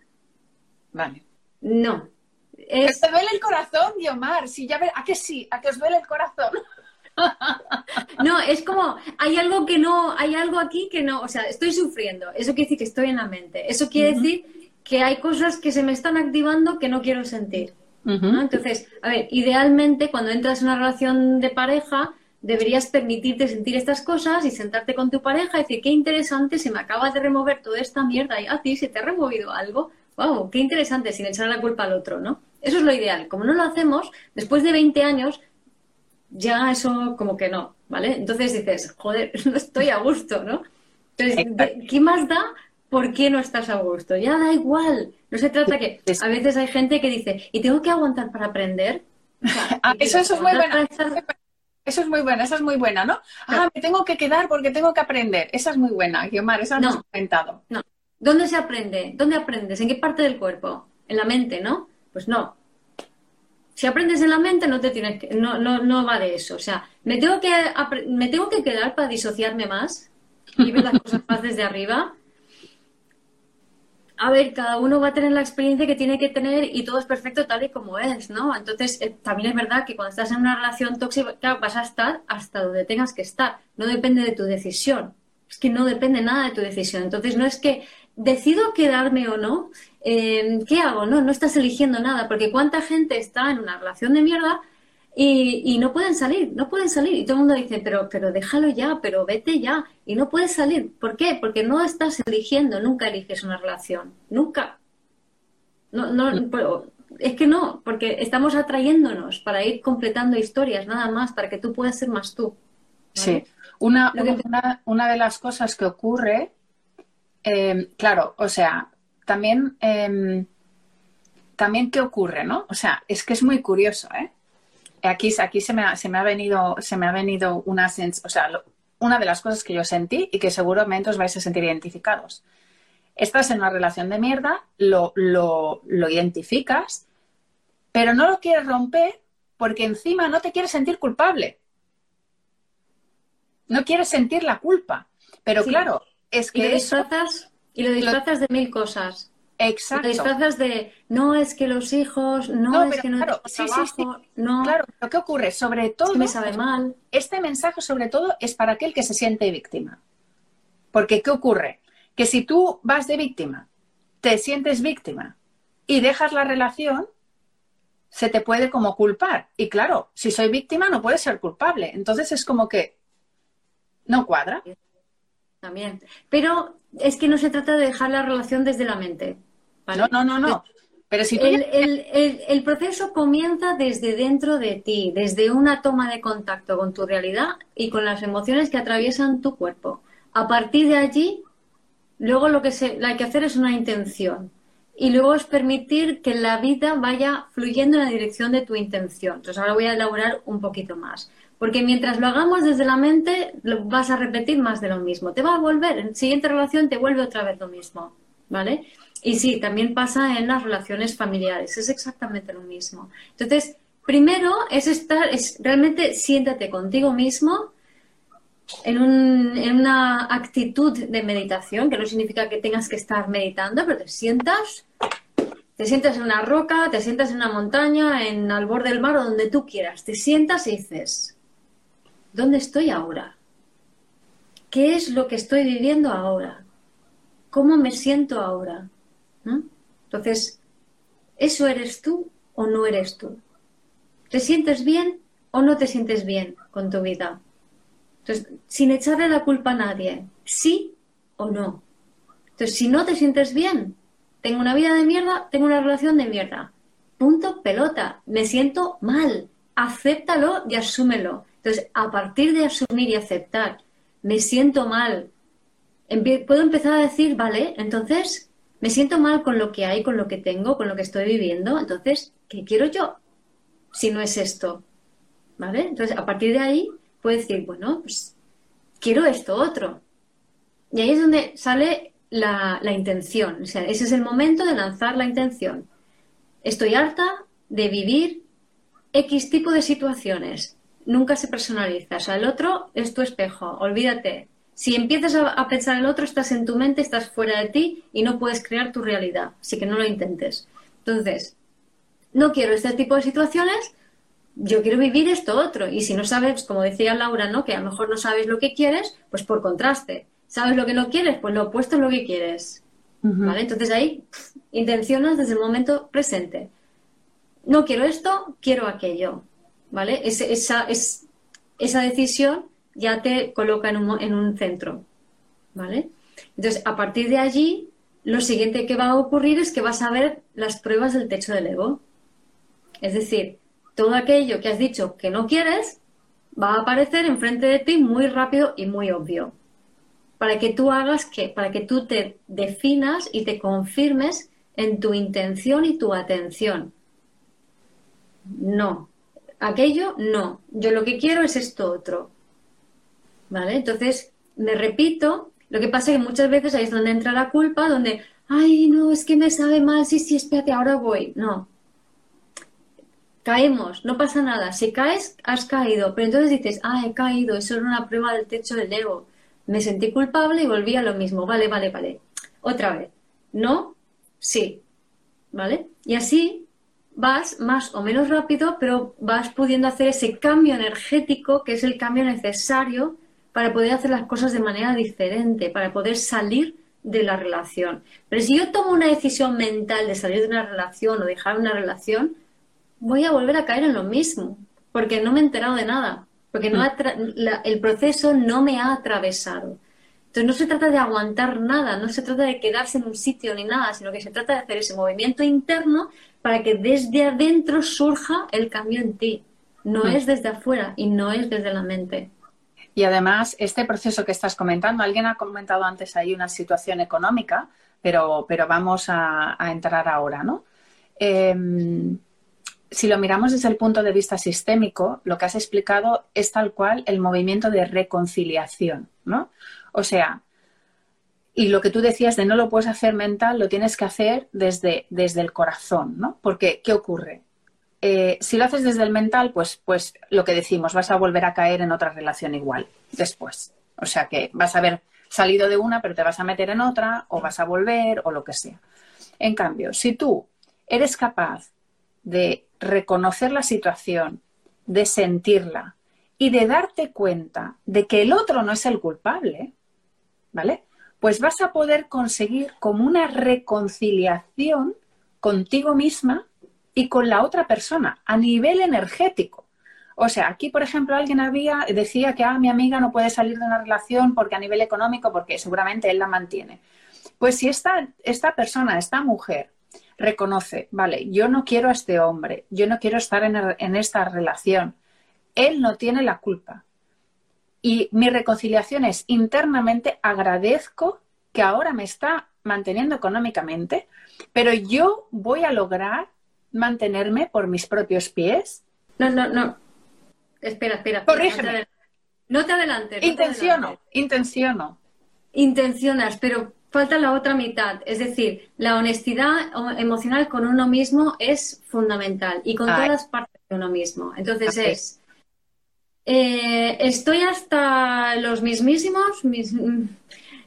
Vale. No. Es... te duele el corazón, Diomar. Si ya ve... ¿A que sí? ¿A que os duele el corazón? No, es como, hay algo que no, hay algo aquí que no, o sea, estoy sufriendo. Eso quiere decir que estoy en la mente. Eso quiere decir que hay cosas que se me están activando que no quiero sentir. Entonces, a ver, idealmente cuando entras en una relación de pareja, deberías permitirte sentir estas cosas y sentarte con tu pareja y decir, qué interesante, se me acaba de remover toda esta mierda y a ti se te ha removido algo wow, qué interesante, sin echar la culpa al otro, ¿no? Eso es lo ideal. Como no lo hacemos, después de 20 años, ya eso como que no, ¿vale? Entonces dices, joder, no estoy a gusto, ¿no? Entonces, ¿qué más da? ¿Por qué no estás a gusto? Ya da igual. No se trata que a veces hay gente que dice, ¿y tengo que aguantar para aprender? Ah, eso, es muy buena. Eso es muy buena, esa es muy buena, ¿no? Ah, me tengo que quedar porque tengo que aprender. Esa es muy buena, Guiomar, esa no, has comentado. No, ¿Dónde se aprende? ¿Dónde aprendes? ¿En qué parte del cuerpo? En la mente, ¿no? Pues no. Si aprendes en la mente, no te tienes que, no, no, no va de eso. O sea, me tengo que me tengo que quedar para disociarme más y ver las cosas más desde arriba. A ver, cada uno va a tener la experiencia que tiene que tener y todo es perfecto tal y como es, ¿no? Entonces, eh, también es verdad que cuando estás en una relación tóxica vas a estar hasta donde tengas que estar. No depende de tu decisión. Es que no depende nada de tu decisión. Entonces, no es que decido quedarme o no, eh, ¿qué hago? No, no estás eligiendo nada, porque cuánta gente está en una relación de mierda y, no pueden salir, no pueden salir. Y todo el mundo dice, pero, pero déjalo ya, pero vete ya. Y no puedes salir. ¿Por qué? Porque no estás eligiendo, nunca eliges una relación. Nunca. No, no, es que no, porque estamos atrayéndonos para ir completando historias, nada más, para que tú puedas ser más tú. Sí. Una, una, una, de las cosas que ocurre Em, claro, o sea, también, em, también qué ocurre, ¿no? O sea, es que es muy curioso, ¿eh? Aquí, aquí se, me ha, se me ha venido, se me ha venido una, o sea, una de las cosas que yo sentí y que seguramente os vais a sentir identificados. Estás en una relación de mierda, lo, lo, lo identificas, pero no lo quieres romper porque encima no te quieres sentir culpable. No quieres sentir la culpa. Pero claro, es que y lo disfrazas, y lo disfrazas de mil cosas. Exacto. Lo disfrazas de no es que los hijos, no, es que no claro, sí, sí, no. Claro, pero ¿qué ocurre? Sobre todo. me sabe mal. Este mensaje, sobre todo, es para aquel que se siente víctima. Porque, ¿qué ocurre? Que si tú vas de víctima, te sientes víctima y dejas la relación, se te puede como culpar. Y claro, si soy víctima, no puede ser culpable. Entonces es como que no cuadra. También. Pero es que no se trata de dejar la relación desde la mente. No, no, no, no. Pero si el, proceso comienza desde dentro de ti, desde una toma de contacto con tu realidad y con las emociones que atraviesan tu cuerpo. A partir de allí, luego lo que se, hay que hacer es una intención. Y luego es permitir que la vida vaya fluyendo en la dirección de tu intención. Entonces ahora voy a elaborar un poquito más. Porque mientras lo hagamos desde la mente, vas a repetir más de lo mismo. Te va a volver, en siguiente relación te vuelve otra vez lo mismo, ¿vale? Y sí, también pasa en las relaciones familiares, es exactamente lo mismo. Entonces, primero es estar, es realmente siéntate contigo mismo en, en una actitud de meditación, que no significa que tengas que estar meditando, pero te sientas te sientas en una roca, te sientas en una montaña, en al borde del mar o donde tú quieras. Te sientas y dices, ¿dónde estoy ahora? ¿qué es lo que estoy viviendo ahora? ¿Cómo me siento ahora? Entonces, ¿eso eres tú o no eres tú? ¿Te sientes bien o no te sientes bien con tu vida? Entonces, sin echarle la culpa a nadie, sí o no. Entonces, si no te sientes bien, tengo una vida de mierda, tengo una relación de mierda. Punto pelota. Me siento mal. Acéptalo y asúmelo. Entonces, a partir de asumir y aceptar, me siento mal, puedo empezar a decir, vale, entonces me siento mal con lo que hay, con lo que tengo, con lo que estoy viviendo. Entonces, ¿qué quiero yo? Si no es esto. ¿Vale? Entonces, a partir de ahí, puedo decir, bueno, pues quiero esto otro. Y ahí es donde sale la, la intención. O sea, ese es el momento de lanzar la intención. Estoy harta de vivir X tipo de situaciones. Nunca se personaliza. O sea, el otro es tu espejo. Olvídate. Si empiezas a, pensar en el otro, estás en tu mente, estás fuera de ti y no puedes crear tu realidad. Así que no lo intentes. Entonces, no quiero este tipo de situaciones, yo quiero vivir esto otro. Y si no sabes, como decía Laura, ¿no? Que a lo mejor no sabes lo que quieres, pues por contraste. ¿Sabes lo que no quieres? Pues lo opuesto es lo que quieres. ¿Vale? Entonces ahí intencionas desde el momento presente. No quiero esto, quiero aquello. ¿Vale? esa, es, esa decisión ya te coloca en un, en un centro. ¿Vale? Entonces, a partir de allí, lo siguiente que va a ocurrir es que vas a ver las pruebas del techo del ego. Es decir, todo aquello que has dicho que no quieres va a aparecer enfrente de ti muy rápido y muy obvio. Para que tú hagas que, para que tú te definas y te confirmes en tu intención y tu atención. No. Aquello no. Yo lo que quiero es esto otro. ¿Vale? Entonces, me repito, lo que pasa es que muchas veces ahí es donde entra la culpa, donde, ay, no, es que me sabe mal, sí, sí, espérate, ahora voy. No. Caemos, no pasa nada. Si caes, has caído. Pero entonces dices, ah, he caído, eso era una prueba del techo del ego. Me sentí culpable y volví a lo mismo. Vale, vale, vale. Otra vez. No, sí. ¿Vale? Y así vas más o menos rápido, pero vas pudiendo hacer ese cambio energético que es el cambio necesario para poder hacer las cosas de manera diferente, para poder salir de la relación. Pero si yo tomo una decisión mental de salir de una relación o dejar una relación, voy a volver a caer en lo mismo, porque no me he enterado de nada, porque no mm. el proceso no me ha atravesado. Entonces no se trata de aguantar nada, no se trata de quedarse en un sitio ni nada, sino que se trata de hacer ese movimiento interno para que desde adentro surja el cambio en ti. No mm. es desde afuera y no es desde la mente. Y además, este proceso que estás comentando, alguien ha comentado antes ahí una situación económica, pero, pero vamos a, entrar ahora, ¿no? Em, si lo miramos desde el punto de vista sistémico, lo que has explicado es tal cual el movimiento de reconciliación, ¿no? O sea, y lo que tú decías de no lo puedes hacer mental, lo tienes que hacer desde, desde el corazón, ¿no? Porque, ¿qué ocurre? Eh, si lo haces desde el mental, pues, pues lo que decimos, vas a volver a caer en otra relación igual después. O sea que vas a haber salido de una, pero te vas a meter en otra, o vas a volver, o lo que sea. En cambio, si tú eres capaz de reconocer la situación, de sentirla y de darte cuenta de que el otro no es el culpable, ¿vale? Pues vas a poder conseguir como una reconciliación contigo misma y con la otra persona a nivel energético. O sea, aquí, por ejemplo, alguien había, decía que ah, mi amiga no puede salir de una relación porque a nivel económico, porque seguramente él la mantiene. Pues si esta, esta persona, esta mujer, reconoce, vale, yo no quiero a este hombre, yo no quiero estar en, en esta relación, él no tiene la culpa. Y mi reconciliación es internamente agradezco que ahora me está manteniendo económicamente, pero yo voy a lograr mantenerme por mis propios pies? No, no, no. Espera, espera. Corrígeme. No te adelantes. intenciono, intenciono. Intencionas, pero falta la otra mitad. Es decir, la honestidad emocional con uno mismo es fundamental y con todas partes de uno mismo. Entonces es, eh, estoy hasta los mismísimos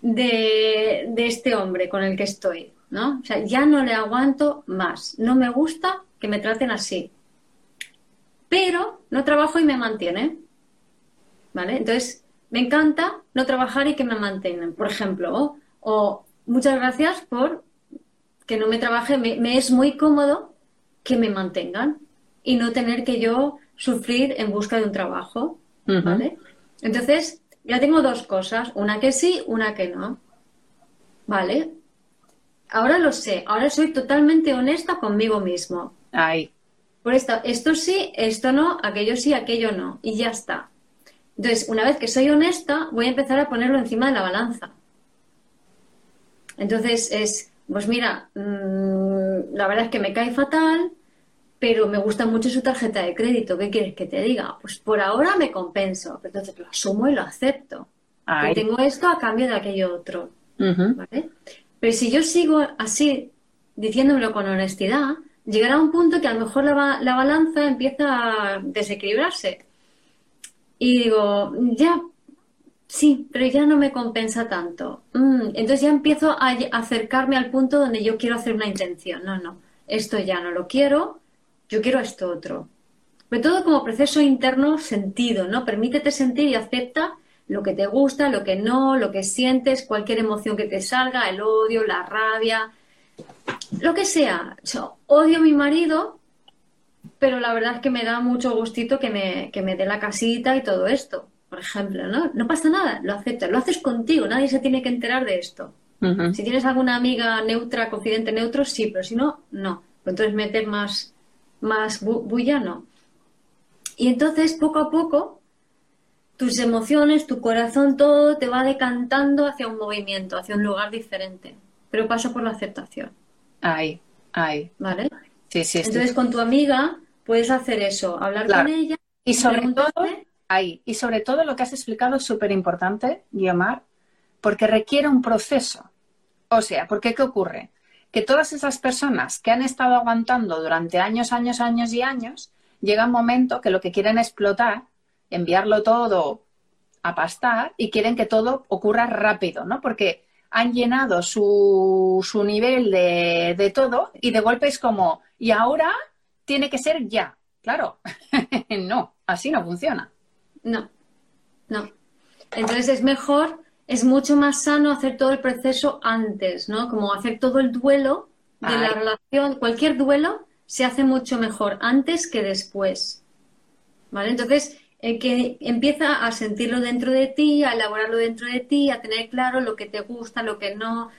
de, este hombre con el que estoy. ¿no? O sea, ya no le aguanto más. No me gusta que me traten así. Pero no trabajo y me mantiene. ¿Vale? Entonces, me encanta no trabajar y que me mantengan, por ejemplo. O, muchas gracias por que no me trabaje, me, es muy cómodo que me mantengan y no tener que yo sufrir en busca de un trabajo. ¿Vale? Entonces, ya tengo dos cosas, una que sí, una que no. ¿Vale? Ahora lo sé, ahora soy totalmente honesta conmigo mismo. Ay. Por esto, esto sí, esto no, aquello sí, aquello no. Y ya está. Entonces, una vez que soy honesta, voy a empezar a ponerlo encima de la balanza. Entonces es, pues mira, mm, la verdad es que me cae fatal, pero me gusta mucho su tarjeta de crédito. ¿Qué quieres que te diga? Pues por ahora me compenso. Entonces lo asumo y lo acepto. Y tengo esto a cambio de aquello otro. Pero si yo sigo así, diciéndomelo con honestidad, llegará un punto que a lo mejor la, la balanza empieza a desequilibrarse. Y digo, ya, sí, pero ya no me compensa tanto. Mm, entonces ya empiezo a acercarme al punto donde yo quiero hacer una intención. No, no, esto ya no lo quiero, yo quiero esto otro. Pero todo como proceso interno sentido, ¿no? Permítete sentir y acepta lo que te gusta, lo que no, lo que sientes, cualquier emoción que te salga, el odio, la rabia, lo que sea. odio a mi marido, pero la verdad es que me da mucho gustito que me, que me dé la casita y todo esto por ejemplo, ¿no? No pasa nada, lo aceptas, lo haces contigo, nadie se tiene que enterar de esto. Si tienes alguna amiga neutra, confidente neutro, sí, pero si no, no. Entonces meter más, más bullano. Y entonces, poco a poco, tus emociones, tu corazón, todo te va decantando hacia un movimiento, hacia un lugar diferente. Pero pasa por la aceptación. Ay, ay. ¿Vale? Sí, sí. Entonces, con tu amiga puedes hacer eso, hablar con ella. Y sobre todo, ahí. Y sobre todo lo que has explicado es súper importante, Guiomar, porque requiere un proceso. O sea, porque ¿qué ocurre? Que todas esas personas que han estado aguantando durante años, años, años y años, llega un momento que lo que quieren es explotar, enviarlo todo a pastar y quieren que todo ocurra rápido, ¿no? Porque han llenado su, su nivel de, de todo y de golpe es como, y ahora tiene que ser ya. Claro, no, así no funciona. No, no. Entonces es mejor, es mucho más sano hacer todo el proceso antes, ¿no? Como hacer todo el duelo de la relación, cualquier duelo se hace mucho mejor antes que después. ¿Vale? Entonces, el que empieza a sentirlo dentro de ti, a elaborarlo dentro de ti, a tener claro lo que te gusta, lo que no,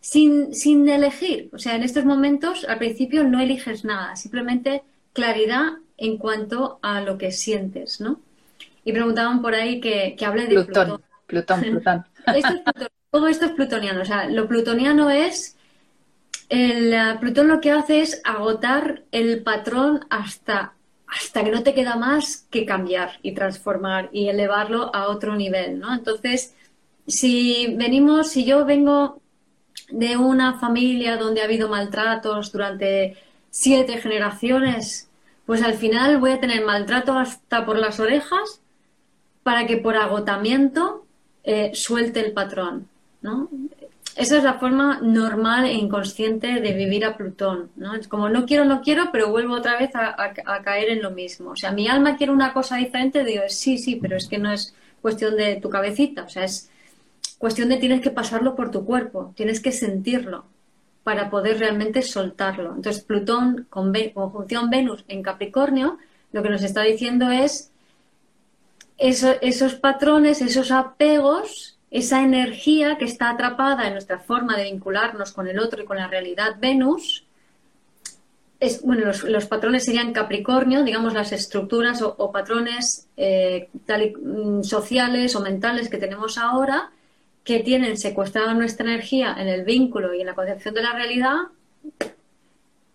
sin, sin elegir. O sea, en estos momentos, al principio no eliges nada, simplemente claridad en cuanto a lo que sientes, ¿no? Y preguntaban por ahí que, que hable de Plutón. Plutón, Plutón. todo esto es plutoniano. O sea, lo plutoniano es. El Plutón lo que hace es agotar el patrón hasta, hasta que no te queda más que cambiar y transformar y elevarlo a otro nivel, ¿no? Entonces, si venimos, si yo vengo de una familia donde ha habido maltratos durante siete generaciones, pues al final voy a tener maltrato hasta por las orejas para que por agotamiento eh, suelte el patrón, ¿no? Esa es la forma normal e inconsciente de vivir a Plutón, ¿no? Es como no quiero, no quiero, pero vuelvo otra vez a, caer en lo mismo. O sea, mi alma quiere una cosa diferente, digo, sí, sí, pero es que no es cuestión de tu cabecita, o sea, es cuestión de tienes que pasarlo por tu cuerpo, tienes que sentirlo para poder realmente soltarlo. Entonces, Plutón con conjunción Venus en Capricornio, lo que nos está diciendo es esos patrones, esos apegos, esa energía que está atrapada en nuestra forma de vincularnos con el otro y con la realidad Venus, es, bueno, los, patrones serían Capricornio, digamos las estructuras o, patrones eh, mm, sociales o mentales que tenemos ahora, que tienen secuestrada nuestra energía en el vínculo y en la concepción de la realidad,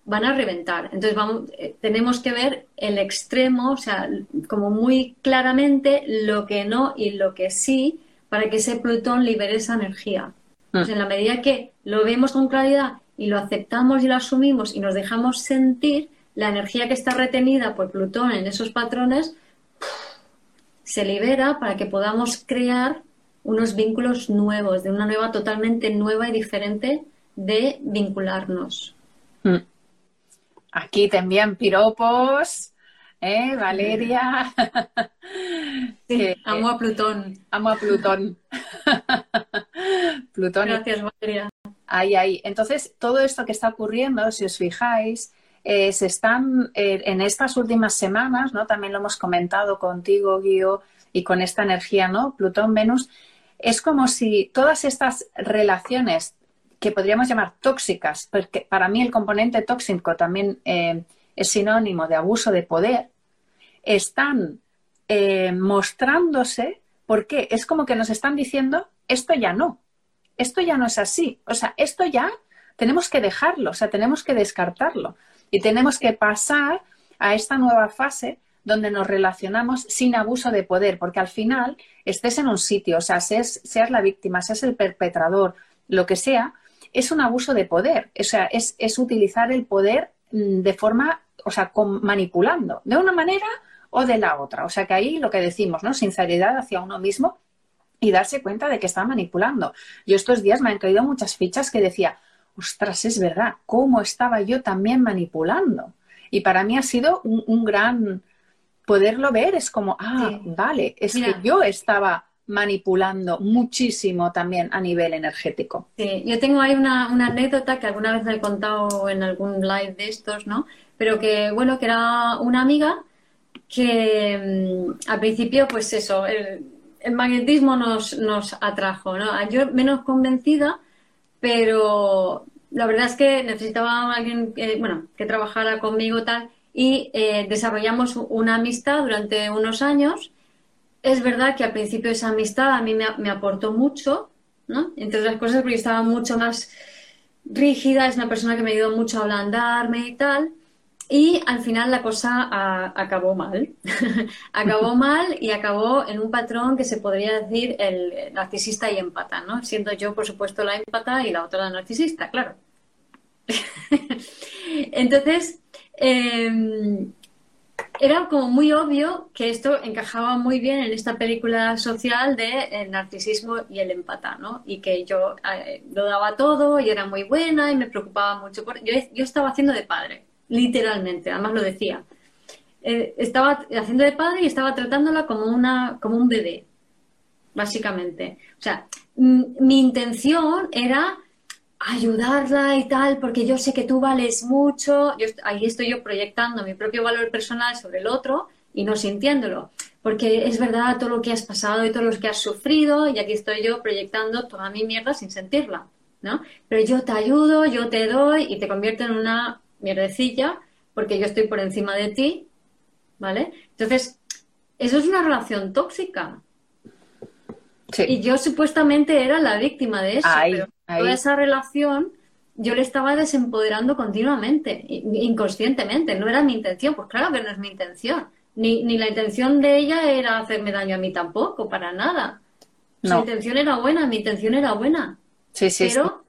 van a reventar. Entonces vamos, eh, tenemos que ver el extremo, o sea, como muy claramente lo que no y lo que sí, para que ese Plutón libere esa energía. Mm. en la medida que lo vemos con claridad y lo aceptamos y lo asumimos y nos dejamos sentir, la energía que está retenida por Plutón en esos patrones se libera para que podamos crear unos vínculos nuevos, de una nueva totalmente nueva y diferente de vincularnos. Mm. Aquí te envían piropos ¿eh, Valeria? Sí, amo a Plutón. Amo a Plutón. Plutón. Gracias, Valeria. Ahí, ahí. Entonces, todo esto que está ocurriendo, si os fijáis, eh, se están eh, en estas últimas semanas, ¿no? También lo hemos comentado contigo, Guío, y con esta energía, ¿no? Plutón, Venus, es como si todas estas relaciones que podríamos llamar tóxicas, porque para mí el componente tóxico también eh, es sinónimo de abuso de poder, están mostrándose, porque es como que nos están diciendo, esto ya no, esto ya no es así, o sea, esto ya tenemos que dejarlo, o sea, tenemos que descartarlo. Y tenemos que pasar a esta nueva fase donde nos relacionamos sin abuso de poder, porque al final estés en un sitio, o sea, seas, la víctima, seas el perpetrador, lo que sea, es un abuso de poder, o sea, es, utilizar el poder mm, de forma, o sea, manipulando, de una manera o de la otra. O sea, que ahí lo que decimos, ¿no? Sinceridad hacia uno mismo y darse cuenta de que está manipulando. Yo estos días me han caído muchas fichas que decía, ostras, es verdad, cómo estaba yo también manipulando. Y para mí ha sido un, gran poderlo ver, es como, ah, vale, es que yo estaba manipulando muchísimo también a nivel energético. Sí, yo tengo ahí una, anécdota que alguna vez he contado en algún live de estos, ¿no? Pero que, bueno, que era una amiga que mm, al principio, pues eso, el, magnetismo nos, nos atrajo, ¿no? Yo menos convencida, pero la verdad es que necesitaba alguien que, bueno, que trabajara conmigo tal y eh, desarrollamos una amistad durante unos años. Es verdad que al principio esa amistad a mí me, aportó mucho, ¿no? Entre otras cosas porque estaba mucho más rígida, es una persona que me ayudó mucho a ablandarme y tal. Y al final la cosa acabó mal. acabó mal y acabó en un patrón que se podría decir el narcisista y empata, ¿no? Siendo yo, por supuesto, la empata y la otra la narcisista, claro. Entonces, em, era como muy obvio que esto encajaba muy bien en esta película social de el narcisismo y el empata, ¿no? Y que yo eh, lo daba todo y era muy buena y me preocupaba mucho. Por... Yo, yo estaba haciendo de padre literalmente, además lo decía. Eh, estaba haciendo de padre y estaba tratándola como, una, como un bebé, básicamente. O sea, mi intención era ayudarla y tal, porque yo sé que tú vales mucho. ahí estoy yo proyectando mi propio valor personal sobre el otro y no sintiéndolo. Porque es verdad todo lo que has pasado y todo lo que has sufrido, y aquí estoy yo proyectando toda mi mierda sin sentirla. ¿no? Pero yo te ayudo, yo te doy y te convierto en una mierdecilla porque yo estoy por encima de ti, ¿vale? Entonces, eso es una relación tóxica. Y yo supuestamente era la víctima de eso, pero toda esa relación yo le estaba desempoderando continuamente, inconscientemente, no era mi intención, pues claro que no es mi intención, ni, ni la intención de ella era hacerme daño a mí tampoco, para nada. Su intención era buena, mi intención era buena. Sí, sí, pero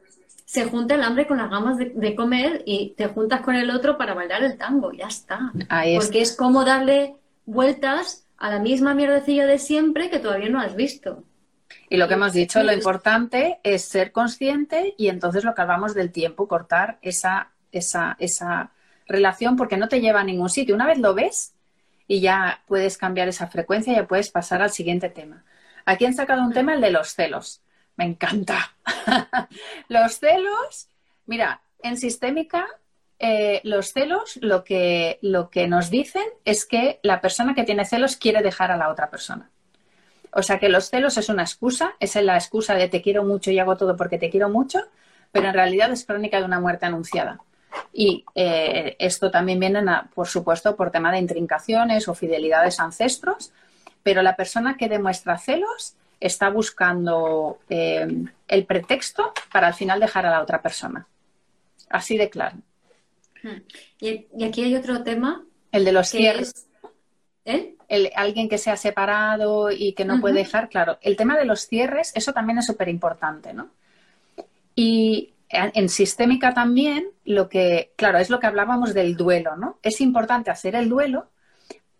se junta el hambre con las gamas de, comer y te juntas con el otro para bailar el tango, ya está. Porque es como darle vueltas a la misma mierdecilla de siempre que todavía no has visto. Y lo que hemos dicho, lo importante es ser consciente y entonces lo que hablamos del tiempo, cortar esa, esa, esa relación porque no te lleva a ningún sitio. Una vez lo ves y ya puedes cambiar esa frecuencia, ya puedes pasar al siguiente tema. Aquí han sacado un tema, el de los celos me encanta. los celos, mira, en sistémica, eh, los celos lo que, lo que nos dicen es que la persona que tiene celos quiere dejar a la otra persona. O sea que los celos es una excusa, es la excusa de te quiero mucho y hago todo porque te quiero mucho, pero en realidad es crónica de una muerte anunciada. Y eh, esto también viene, por supuesto, por tema de intrincaciones o fidelidades a ancestros, pero la persona que demuestra celos está buscando eh, el pretexto para al final dejar a la otra persona. Así de claro. Hmm. Y, aquí hay otro tema. El de los cierres. ¿Eh? El, alguien que se ha separado y que no puede dejar, claro. El tema de los cierres, eso también es súper importante, ¿no? Y en sistémica también, lo que, claro, es lo que hablábamos del duelo, ¿no? Es importante hacer el duelo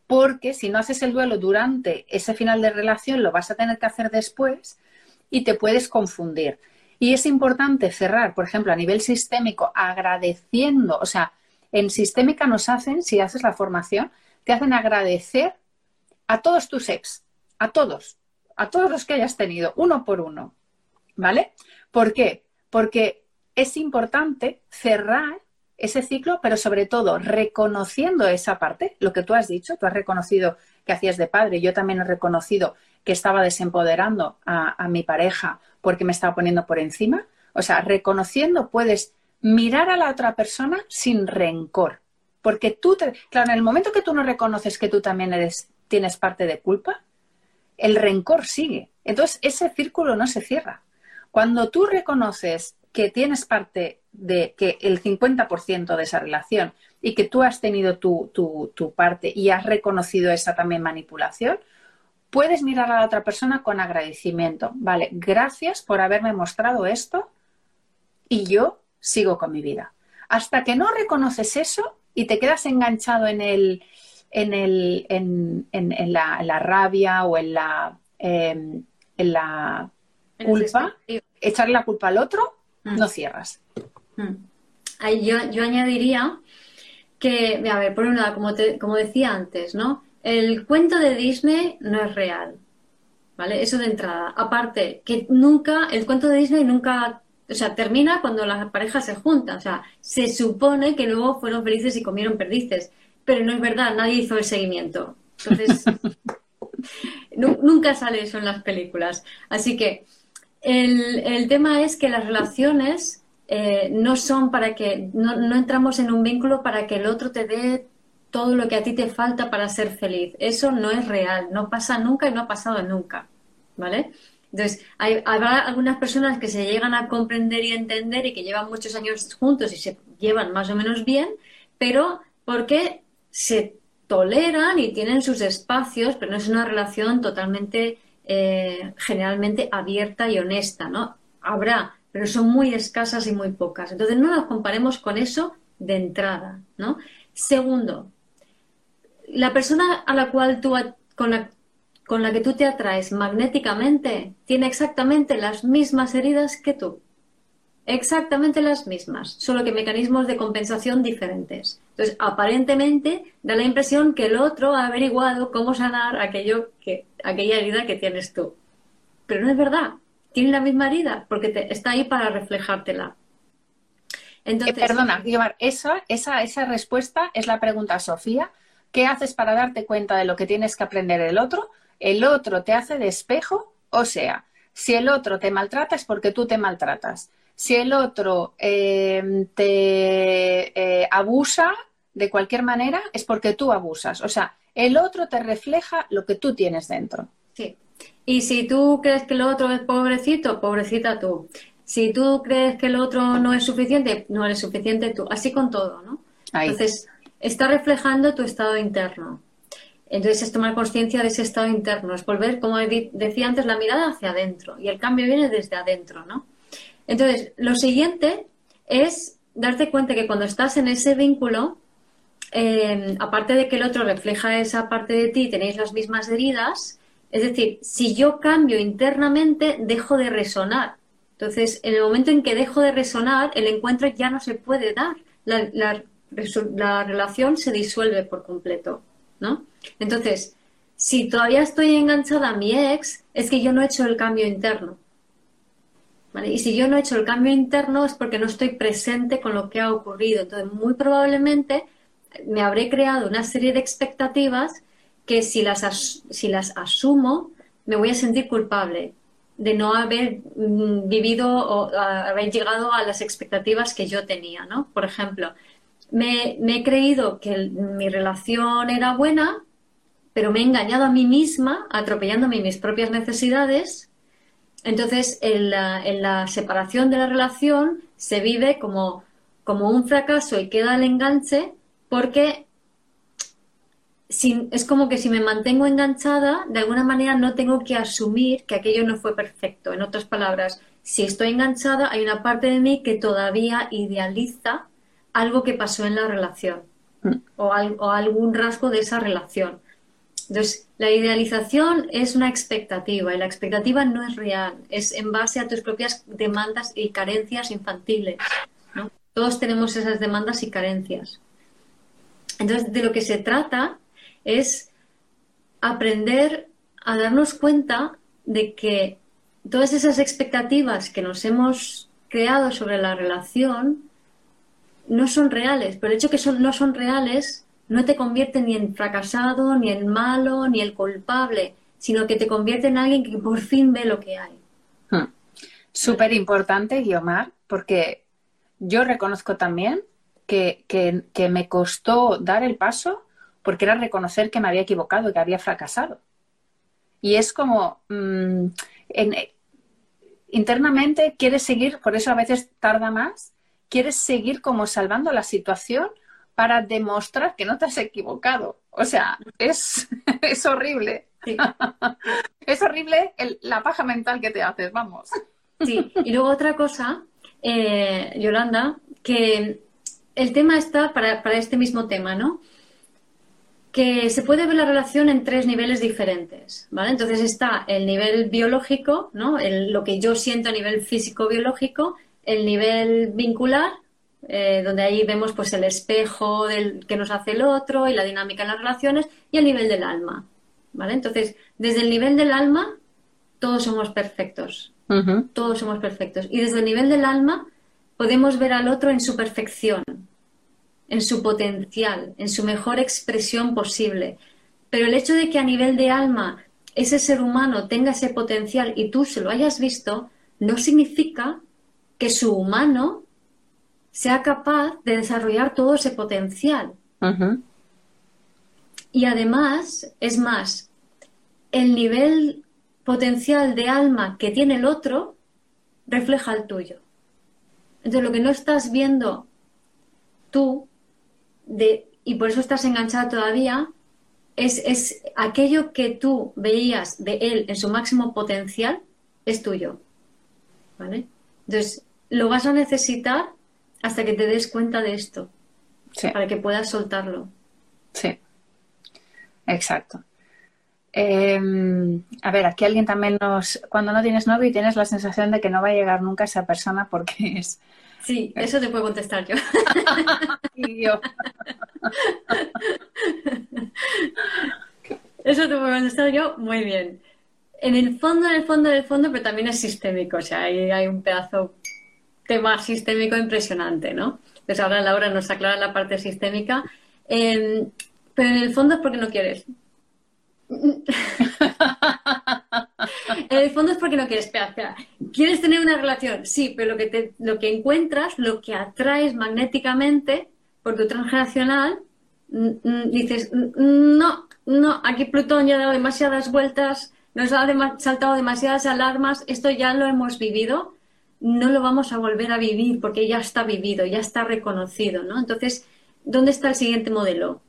porque si no haces el duelo durante ese final de relación, lo vas a tener que hacer después y te puedes confundir. Y es importante cerrar, por ejemplo, a nivel sistémico, agradeciendo, o sea, en sistémica nos hacen, si haces la formación, te hacen agradecer a todos tus ex, a todos, a todos los que hayas tenido, uno por uno. ¿Vale? ¿Por qué? Porque es importante cerrar ese ciclo, pero sobre todo reconociendo esa parte, lo que tú has dicho, tú has reconocido que hacías de padre, yo también he reconocido que estaba desempoderando a, a mi pareja porque me estaba poniendo por encima. O sea, reconociendo puedes mirar a la otra persona sin rencor. Porque tú, te, claro, en el momento que tú no reconoces que tú también eres, tienes parte de culpa, el rencor sigue. Entonces, ese círculo no se cierra. Cuando tú reconoces que tienes parte de que el 50% de esa relación y que tú has tenido tu, tu, tu, parte y has reconocido esa también manipulación, puedes mirar a la otra persona con agradecimiento. Vale, gracias por haberme mostrado esto y yo sigo con mi vida. Hasta que no reconoces eso y te quedas enganchado en el, en, el, en, en, la, rabia o en la, em, en la culpa, echarle la culpa al otro, mm. no cierras. Mm. Yo, yo, añadiría que, a ver, por un lado, como, como decía antes, ¿no? El cuento de Disney no es real, ¿vale? Eso de entrada. Aparte, que nunca, el cuento de Disney nunca, o sea, termina cuando las parejas se juntan, o sea, se supone que luego fueron felices y comieron perdices, pero no es verdad, nadie hizo el seguimiento. Entonces, nunca sale eso en las películas. Así que el, tema es que las relaciones eh, no son para que, no, entramos en un vínculo para que el otro te dé todo lo que a ti te falta para ser feliz. Eso no es real, no pasa nunca y no ha pasado nunca, ¿vale? Entonces, hay, habrá algunas personas que se llegan a comprender y entender y que llevan muchos años juntos y se llevan más o menos bien, pero porque se toleran y tienen sus espacios, pero no es una relación totalmente eh, generalmente abierta y honesta, ¿no? Habrá, pero son muy escasas y muy pocas. Entonces no nos comparemos con eso de entrada, ¿no? Segundo, la persona a la cual tú con la, con la que tú te atraes magnéticamente tiene exactamente las mismas heridas que tú. Exactamente las mismas, solo que mecanismos de compensación diferentes. Entonces, aparentemente da la impresión que el otro ha averiguado cómo sanar aquello que, aquella herida que tienes tú. Pero no es verdad. Tiene la misma herida porque está ahí para reflejártela. Entonces, eh, perdona, esa, esa, esa respuesta es la pregunta, Sofía. ¿Qué haces para darte cuenta de lo que tienes que aprender el otro? El otro te hace de espejo, o sea, si el otro te maltrata es porque tú te maltratas. Si el otro eh, te eh, abusa de cualquier manera, es porque tú abusas. O sea, el otro te refleja lo que tú tienes dentro. Sí. Y si tú crees que el otro es pobrecito, pobrecita tú. Si tú crees que el otro no es suficiente, no eres suficiente tú. Así con todo, ¿no? Entonces, está reflejando tu estado interno. Entonces es tomar conciencia de ese estado interno, es volver, como decía antes, la mirada hacia adentro. Y el cambio viene desde adentro, ¿no? Entonces, lo siguiente es darte cuenta que cuando estás en ese vínculo, eh, aparte de que el otro refleja esa parte de ti, tenéis las mismas heridas, es decir, si yo cambio internamente, dejo de resonar. Entonces, en el momento en que dejo de resonar, el encuentro ya no se puede dar. La relación se disuelve por completo, ¿no? Entonces, si todavía estoy enganchada a mi ex, es que yo no he hecho el cambio interno. Y si yo no he hecho el cambio interno es porque no estoy presente con lo que ha ocurrido. Entonces, muy probablemente me habré creado una serie de expectativas que si las, si las asumo, me voy a sentir culpable de no haber mm, vivido o haber llegado a las expectativas que yo tenía, ¿no? Por ejemplo, me, he creído que mi relación era buena, pero me he engañado a mí misma, atropellándome mis propias necesidades entonces, en la, separación de la relación se vive como, como un fracaso y queda el enganche porque es como que si me mantengo enganchada, de alguna manera no tengo que asumir que aquello no fue perfecto. En otras palabras, si estoy enganchada, hay una parte de mí que todavía idealiza algo que pasó en la relación mm. o, o algún rasgo de esa relación. Entonces, la idealización es una expectativa y la expectativa no es real, es en base a tus propias demandas y carencias infantiles. Todos tenemos esas demandas y carencias. Entonces, de lo que se trata es aprender a darnos cuenta de que todas esas expectativas que nos hemos creado sobre la relación no son reales, pero el hecho que no son reales no te convierte ni en fracasado, ni en malo, ni el culpable, sino que te convierte en alguien que por fin ve lo que hay. Hmm. Súper importante, Guiomar, porque yo reconozco también que, me costó dar el paso porque era reconocer que me había equivocado, que había fracasado. Y es como, mm, internamente quieres seguir, por eso a veces tarda más, quieres seguir como salvando la situación para demostrar que no te has equivocado. O sea, es, es horrible. es horrible la paja mental que te haces, vamos. Sí, y luego otra cosa, eh, Yolanda, que el tema está para, para este mismo tema, ¿no? que se puede ver la relación en tres niveles diferentes, ¿vale? Entonces está el nivel biológico, ¿no? lo que yo siento a nivel físico-biológico, el nivel vincular, eh, donde ahí vemos pues el espejo del que nos hace el otro y la dinámica en las relaciones, y el nivel del alma, ¿vale? Entonces, desde el nivel del alma, todos somos perfectos, todos somos perfectos. Y desde el nivel del alma podemos ver al otro en su perfección, en su potencial, en su mejor expresión posible. Pero el hecho de que a nivel de alma ese ser humano tenga ese potencial y tú se lo hayas visto, no significa que su humano sea capaz de desarrollar todo ese potencial. Y además, es más, el nivel potencial de alma que tiene el otro refleja el tuyo. Entonces, lo que no estás viendo tú y por eso estás enganchada todavía, es, aquello que tú veías de él en su máximo potencial, es tuyo. ¿Vale? Entonces, lo vas a necesitar hasta que te des cuenta de esto, para que puedas soltarlo. Sí, exacto. Em, a ver, aquí alguien también nos. Cuando no tienes novio y tienes la sensación de que no va a llegar nunca esa persona porque es Sí, eso te puedo contestar yo. Eso te puedo contestar yo muy bien. En el fondo, en el fondo, en el fondo, pero también es sistémico. O sea, ahí hay un pedazo tema sistémico impresionante, ¿no? Entonces ahora Laura nos aclara la parte sistémica. Em, pero en el fondo es porque no quieres. en el fondo es porque no quieres. Espera, ¿Quieres tener una relación? Sí, pero lo que, te, lo que encuentras, lo que atraes magnéticamente por tu transgeneracional, mm, mm, dices, mm, no, no, aquí Plutón ya ha dado demasiadas vueltas, nos ha saltado demasiadas alarmas, esto ya lo hemos vivido, no lo vamos a volver a vivir porque ya está vivido, ya está reconocido, ¿no? Entonces, ¿dónde está el siguiente modelo?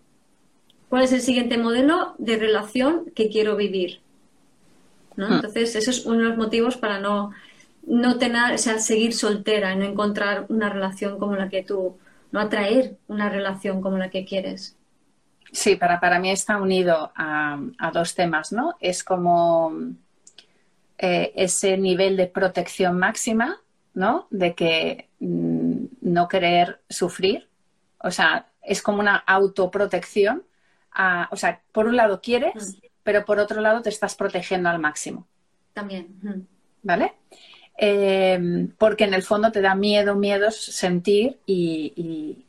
¿Cuál es el siguiente modelo de relación que quiero vivir? Hmm. Entonces, eso es uno de los motivos para no, no tener, o sea, seguir soltera y no encontrar una relación como la que tú, no atraer una relación como la que quieres. Sí, para, para mí está unido a, dos temas, ¿no? Es como eh, ese nivel de protección máxima, ¿no? De que mm, no querer sufrir. O sea, es como una autoprotección. o sea, por un lado quieres, hmm pero por otro lado te estás protegiendo al máximo. También. ¿Vale? Em, porque en el fondo te da miedo, miedos sentir y,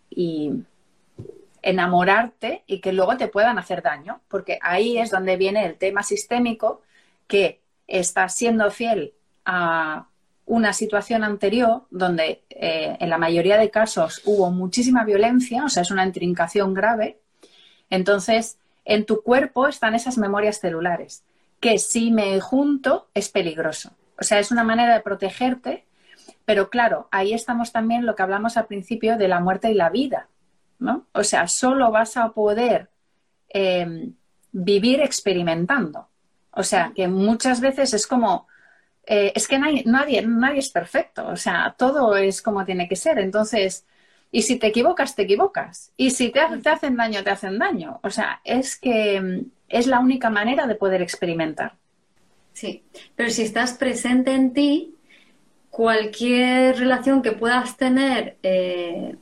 enamorarte y que luego te puedan hacer daño, porque ahí es donde viene el tema sistémico que estás siendo fiel a una situación anterior donde eh, en la mayoría de casos hubo muchísima violencia, o sea, es una intrincación grave. Entonces, en tu cuerpo están esas memorias celulares, que si me junto es peligroso. O sea, es una manera de protegerte, pero claro, ahí estamos también lo que hablamos al principio de la muerte y la vida, ¿no? O sea, solo vas a poder em, vivir experimentando. O sea, que muchas veces es como, eh, es que nadie, nadie, nadie es perfecto, o sea, todo es como tiene que ser. Entonces, y si te equivocas, te equivocas. Y si te, hacen daño, te hacen daño. O sea, es que mm, es la única manera de poder experimentar. Sí, pero si estás presente en ti, cualquier relación que puedas tener, eh,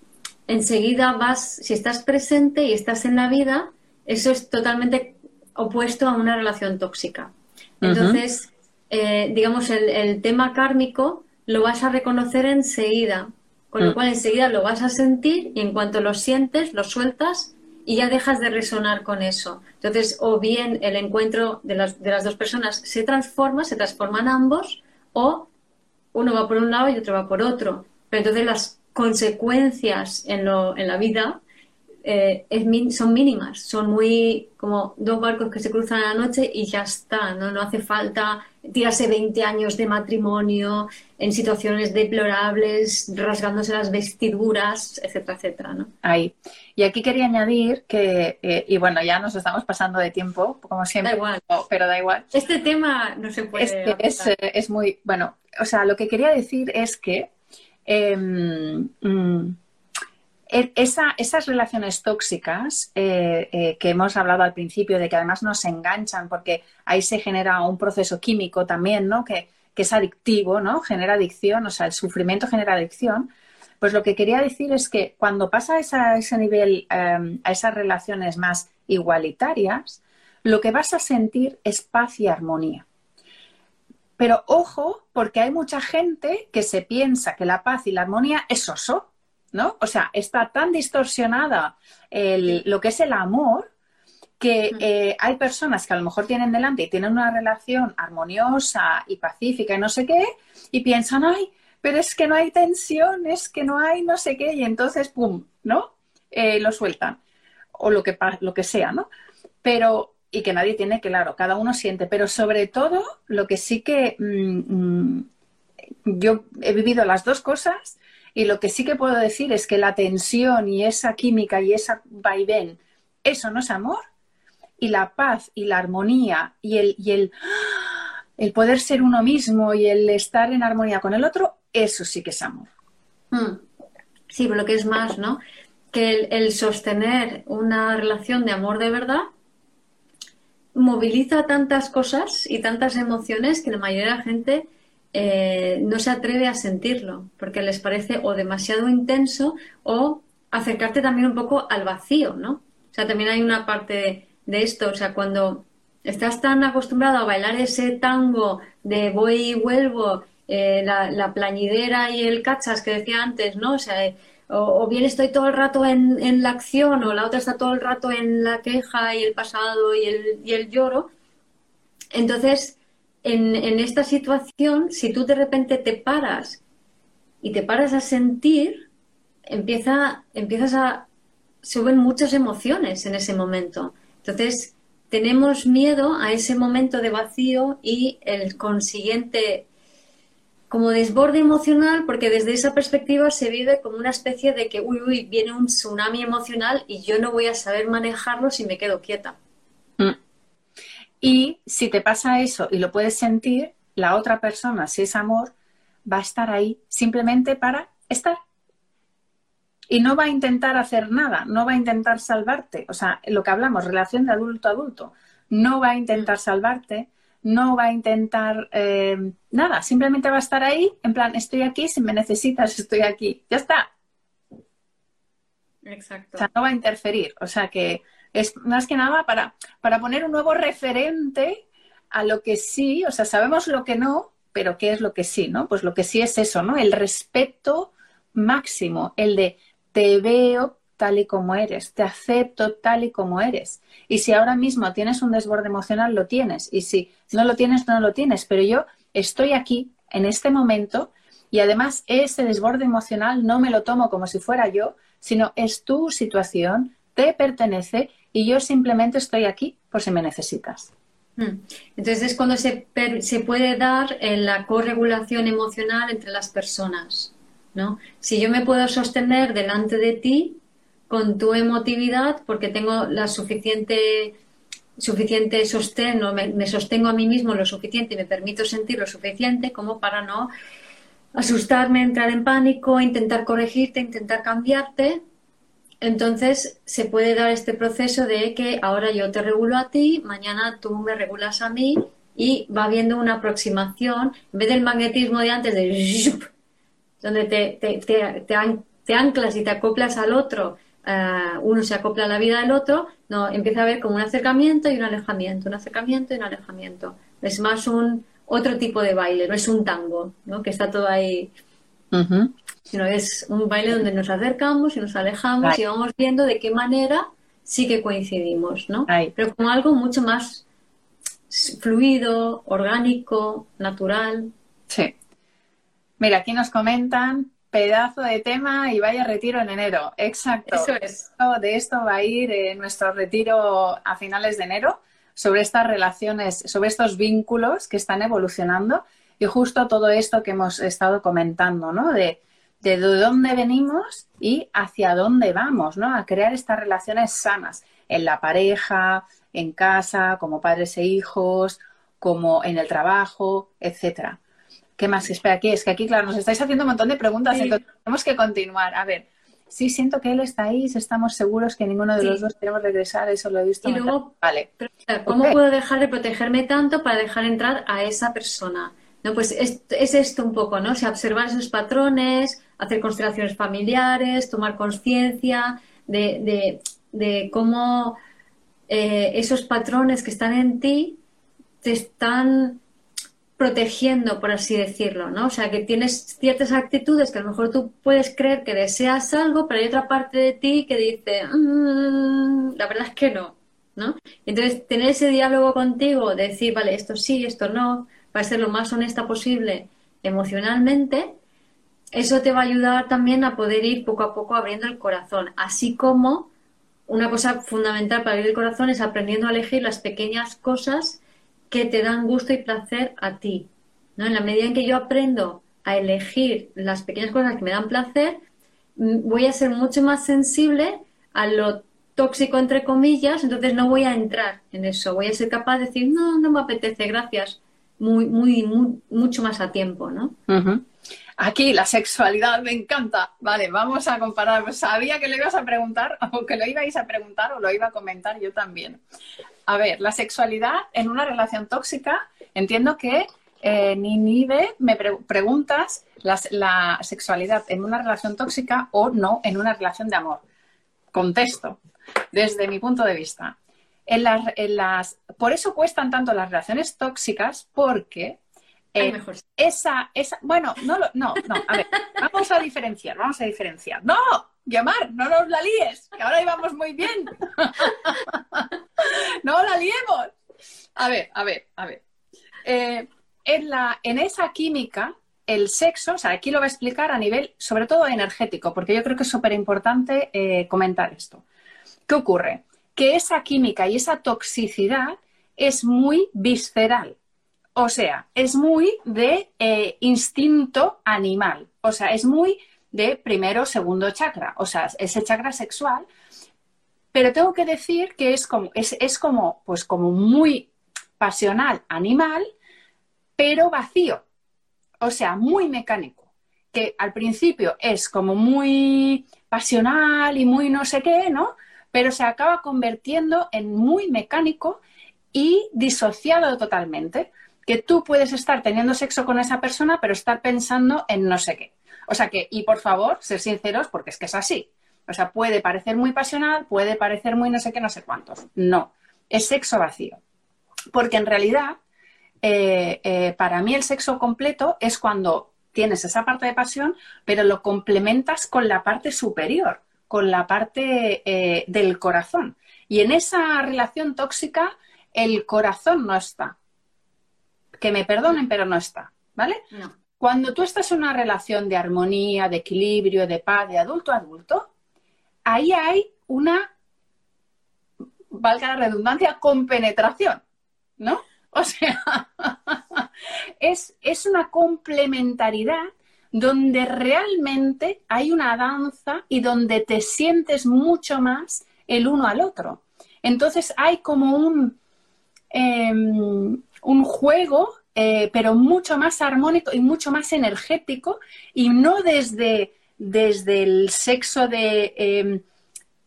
enseguida vas, si estás presente y estás en la vida, eso es totalmente opuesto a una relación tóxica. Entonces, eh, digamos, el, tema kármico lo vas a reconocer enseguida, con lo mm. cual enseguida lo vas a sentir y en cuanto lo sientes, lo sueltas y ya dejas de resonar con eso. Entonces, o bien el encuentro de las, de las dos personas se transforma, se transforman ambos, o uno va por un lado y otro va por otro. Pero entonces las consecuencias en, lo, en la vida eh, son mínimas, son muy como dos barcos que se cruzan a la noche y ya está, ¿no? No hace falta tirarse 20 años de matrimonio en situaciones deplorables, rasgándose las vestiduras, etcétera, etcétera, ¿no? Ahí. Y aquí quería añadir que, eh, y bueno, ya nos estamos pasando de tiempo, como siempre, da igual. pero da igual. Este tema no se puede... Es, es, es, muy, bueno, o sea, lo que quería decir es que... Em, mm, e, esas relaciones tóxicas eh, eh, que hemos hablado al principio, de que además nos enganchan porque ahí se genera un proceso químico también, ¿no? Que, es adictivo, ¿no? Genera adicción, o sea, el sufrimiento genera adicción. Pues lo que quería decir es que cuando pasa a ese nivel, em, a esas relaciones más igualitarias, lo que vas a sentir es paz y armonía. Pero ojo, porque hay mucha gente que se piensa que la paz y la armonía es oso, ¿no? O sea, está tan distorsionada lo que es el amor que eh, hay personas que a lo mejor tienen delante y tienen una relación armoniosa y pacífica y no sé qué, y piensan, ay, pero es que no hay tensión, es que no hay no sé qué, y entonces, ¡pum!, ¿no? Eh, lo sueltan, o lo que, lo que sea, ¿no? Pero, y que nadie tiene, claro, cada uno siente, pero sobre todo, lo que sí que mm, mm, yo he vivido las dos cosas y lo que sí que puedo decir es que la tensión y esa química y esa vaivén, eso no es amor. Y la paz y la armonía y el, y el, el poder ser uno mismo y el estar en armonía con el otro, eso sí que es amor. Hmm. Sí, pero lo que es más, ¿no? Que el, sostener una relación de amor de verdad moviliza tantas cosas y tantas emociones que la mayoría de la gente eh, no se atreve a sentirlo, porque les parece o demasiado intenso o acercarte también un poco al vacío, ¿no? O sea, también hay una parte de, esto, o sea, cuando estás tan acostumbrado a bailar ese tango de voy y vuelvo, eh, la, plañidera y el cachas que decía antes, ¿no? O sea, o, bien estoy todo el rato en, en, la acción o la otra está todo el rato en la queja y el pasado y el, y el lloro. Entonces, en, esta situación, si tú de repente te paras y te paras a sentir, empieza, empiezas a... suben muchas emociones en ese momento. Entonces, tenemos miedo a ese momento de vacío y el consiguiente como desborde emocional, porque desde esa perspectiva se vive como una especie de que, uy, uy, viene un tsunami emocional y yo no voy a saber manejarlo si me quedo quieta. Mm. Y si te pasa eso y lo puedes sentir, la otra persona, si es amor, va a estar ahí simplemente para estar. Y no va a intentar hacer nada, no va a intentar salvarte. O sea, lo que hablamos, relación de adulto a adulto, no va a intentar salvarte, no va a intentar eh, nada, simplemente va a estar ahí, en plan, estoy aquí, si me necesitas, estoy aquí. Ya está. Exacto. O sea, no va a interferir. O sea que es más que nada para, para poner un nuevo referente a lo que sí, o sea, sabemos lo que no, pero ¿qué es lo que sí, no? Pues lo que sí es eso, ¿no? El respeto máximo, el de te veo tal y como eres, te acepto tal y como eres. Y si ahora mismo tienes un desborde emocional, lo tienes. Y si no lo tienes, no lo tienes. Pero yo estoy aquí, en este momento, y además ese desborde emocional no me lo tomo como si fuera yo, sino es tu situación, te pertenece y yo simplemente estoy aquí por si me necesitas. Hmm. Entonces es cuando se, se puede dar en la corregulación emocional entre las personas. ¿no? Si yo me puedo sostener delante de ti con tu emotividad porque tengo la suficiente suficiente sostén me, me, sostengo a mí mismo lo suficiente y me permito sentir lo suficiente como para no asustarme, entrar en pánico, intentar corregirte, intentar cambiarte, entonces se puede dar este proceso de que ahora yo te regulo a ti, mañana tú me regulas a mí y va habiendo una aproximación, en vez del magnetismo de antes de donde te, te, anclas y te acoplas al otro eh, uno se acopla a la vida del otro, no, empieza a haber como un acercamiento y un alejamiento, un acercamiento y un alejamiento. Es más un otro tipo de baile, no es un tango, ¿no? Que está todo ahí. Sino es un baile donde nos acercamos y nos alejamos y vamos viendo de qué manera sí que coincidimos, ¿no? Pero como algo mucho más fluido, orgánico, natural. Sí. Mira, aquí nos comentan pedazo de tema y vaya retiro en enero. Exacto. Eso es. De esto va a ir eh, nuestro retiro a finales de enero sobre estas relaciones, sobre estos vínculos que están evolucionando y justo todo esto que hemos estado comentando, ¿no? De, de dónde venimos y hacia dónde vamos, ¿no? A crear estas relaciones sanas en la pareja, en casa, como padres e hijos, como en el trabajo, etcétera. ¿Qué más? Espera, aquí es que aquí, claro, nos estáis haciendo un montón de preguntas, entonces tenemos que continuar. A ver, sí, siento que él está ahí, estamos seguros que ninguno de los dos queremos regresar, eso lo he visto. Y luego, vale. ¿cómo puedo dejar de protegerme tanto para dejar entrar a esa persona? No, pues es, esto un poco, ¿no? O observar esos patrones, hacer constelaciones familiares, tomar conciencia de, cómo eh, esos patrones que están en ti te están protegiendo, por así decirlo, ¿no? O sea, que tienes ciertas actitudes que a lo mejor tú puedes creer que deseas algo, pero hay otra parte de ti que dice, mm, la verdad es que no, ¿no? Entonces, tener ese diálogo contigo, decir, vale, esto sí, esto no, para ser lo más honesta posible emocionalmente, eso te va a ayudar también a poder ir poco a poco abriendo el corazón, así como una cosa fundamental para abrir el corazón es aprendiendo a elegir las pequeñas cosas que te dan gusto y placer a ti. ¿no? En la medida en que yo aprendo a elegir las pequeñas cosas que me dan placer, mm, voy a ser mucho más sensible a lo tóxico, entre comillas, entonces no voy a entrar en eso. Voy a ser capaz de decir, no, no me apetece, gracias. Muy, muy, mucho más a tiempo, ¿no? Aquí la sexualidad me encanta. Vale, vamos a comparar. Sabía que lo ibas a preguntar, o que lo ibais a preguntar, o lo iba a comentar yo también. A ver, la sexualidad en una relación tóxica, entiendo que eh, Ninive me preguntas la, sexualidad en una relación tóxica o no en una relación de amor. Contesto, desde mi punto de vista. En las, por eso cuestan tanto las relaciones tóxicas, porque eh, esa, esa, bueno, no, no, no, a ver, vamos a diferenciar, vamos a diferenciar. No, Guiomar, no nos la líes, que ahora íbamos muy bien. no la liemos. A ver, a ver, a ver. Eh, en, la, en esa química, el sexo, o sea, aquí lo voy a explicar a nivel, sobre todo energético, porque yo creo que es súper importante eh, comentar esto. ¿Qué ocurre? Que esa química y esa toxicidad es muy visceral. O sea, es muy de eh, instinto animal. O sea, es muy de primero, segundo chakra, o sea, ese chakra sexual. Pero tengo que decir que es como, es, como, pues como muy pasional, animal, pero vacío. O sea, muy mecánico. Que al principio es como muy pasional y muy no sé qué, ¿no? Pero se acaba convirtiendo en muy mecánico y disociado totalmente. Que tú puedes estar teniendo sexo con esa persona, pero estar pensando en no sé qué. O sea que, y por favor, ser sinceros porque es que es así. O sea, puede parecer muy pasional, puede parecer muy no sé qué, no sé cuántos. No, es sexo vacío. Porque en realidad, eh, eh, para mí el sexo completo es cuando tienes esa parte de pasión, pero lo complementas con la parte superior, con la parte eh, del corazón. Y en esa relación tóxica, el corazón no está. Que me perdonen, pero no está. ¿Vale? No. Cuando tú estás en una relación de armonía, de equilibrio, de paz, de adulto a adulto, ahí hay una, valga la redundancia, compenetración, ¿no? O sea, es, es una complementariedad donde realmente hay una danza y donde te sientes mucho más el uno al otro. Entonces hay como un, em, un juego eh, pero mucho más armónico y mucho más energético y no desde, desde el sexo de em,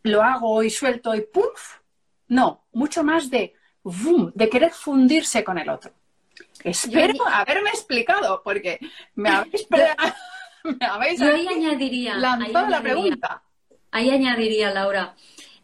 lo hago y suelto y ¡puf! No, mucho más de de querer fundirse con el otro. Espero haberme explicado, porque me habéis, me habéis añadiría, lanzado la pregunta. ahí añadiría, Laura,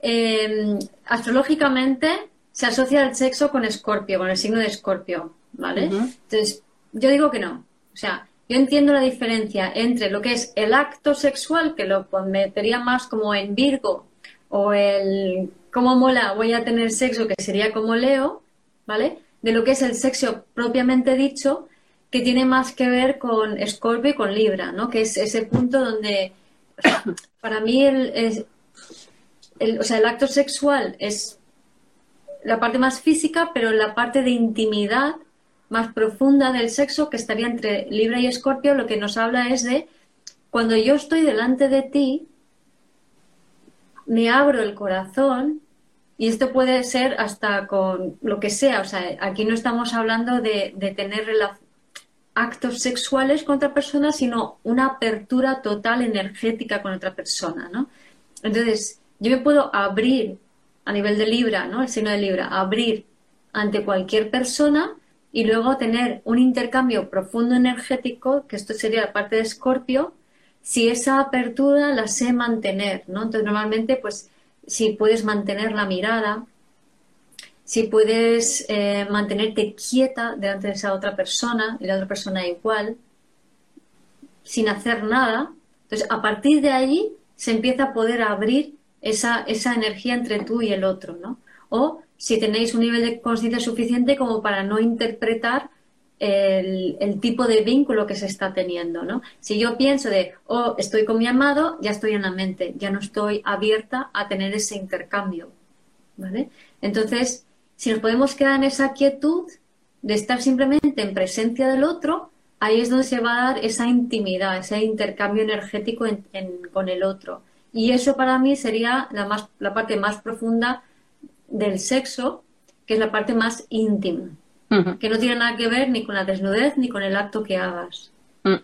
em, astrológicamente se asocia el sexo con Escorpio, con el signo de Escorpio, ¿vale? Entonces, yo digo que no. O sea, yo entiendo la diferencia entre lo que es el acto sexual, que lo metería más como en Virgo, o el cómo mola, voy a tener sexo, que sería como Leo, ¿vale? De lo que es el sexo propiamente dicho, que tiene más que ver con Scorpio y con Libra, ¿no? Que es ese punto donde, para mí, el, el, o sea, el acto sexual es la parte más física, pero la parte de intimidad más profunda del sexo, que estaría entre Libra y Escorpio, lo que nos habla es de cuando yo estoy delante de ti, me abro el corazón y esto puede ser hasta con lo que sea. O sea, aquí no estamos hablando de, tener actos sexuales con otra persona, sino una apertura total energética con otra persona, ¿no? Entonces, yo me puedo abrir a nivel de Libra, ¿no? El signo de Libra, abrir ante cualquier persona y luego tener un intercambio profundo energético, que esto sería la parte de Escorpio, si esa apertura la sé mantener, ¿no? Entonces, normalmente, pues, si puedes mantener la mirada, si puedes eh, mantenerte quieta delante de esa otra persona y la otra persona igual, sin hacer nada, entonces a partir de ahí se empieza a poder abrir esa, esa energía entre tú y el otro, ¿no? O si tenéis un nivel de conciencia suficiente como para no interpretar el, tipo de vínculo que se está teniendo, ¿no? Si yo pienso de, oh, estoy con mi amado, ya estoy en la mente, ya no estoy abierta a tener ese intercambio, ¿vale? Entonces, si nos podemos quedar en esa quietud de estar simplemente en presencia del otro, ahí es donde se va a dar esa intimidad, ese intercambio energético con el otro. Y eso para mí sería la, más, la parte más profunda del sexo, que es la parte más íntima que no tiene nada que ver ni con la desnudez ni con el acto que hagas. Mm.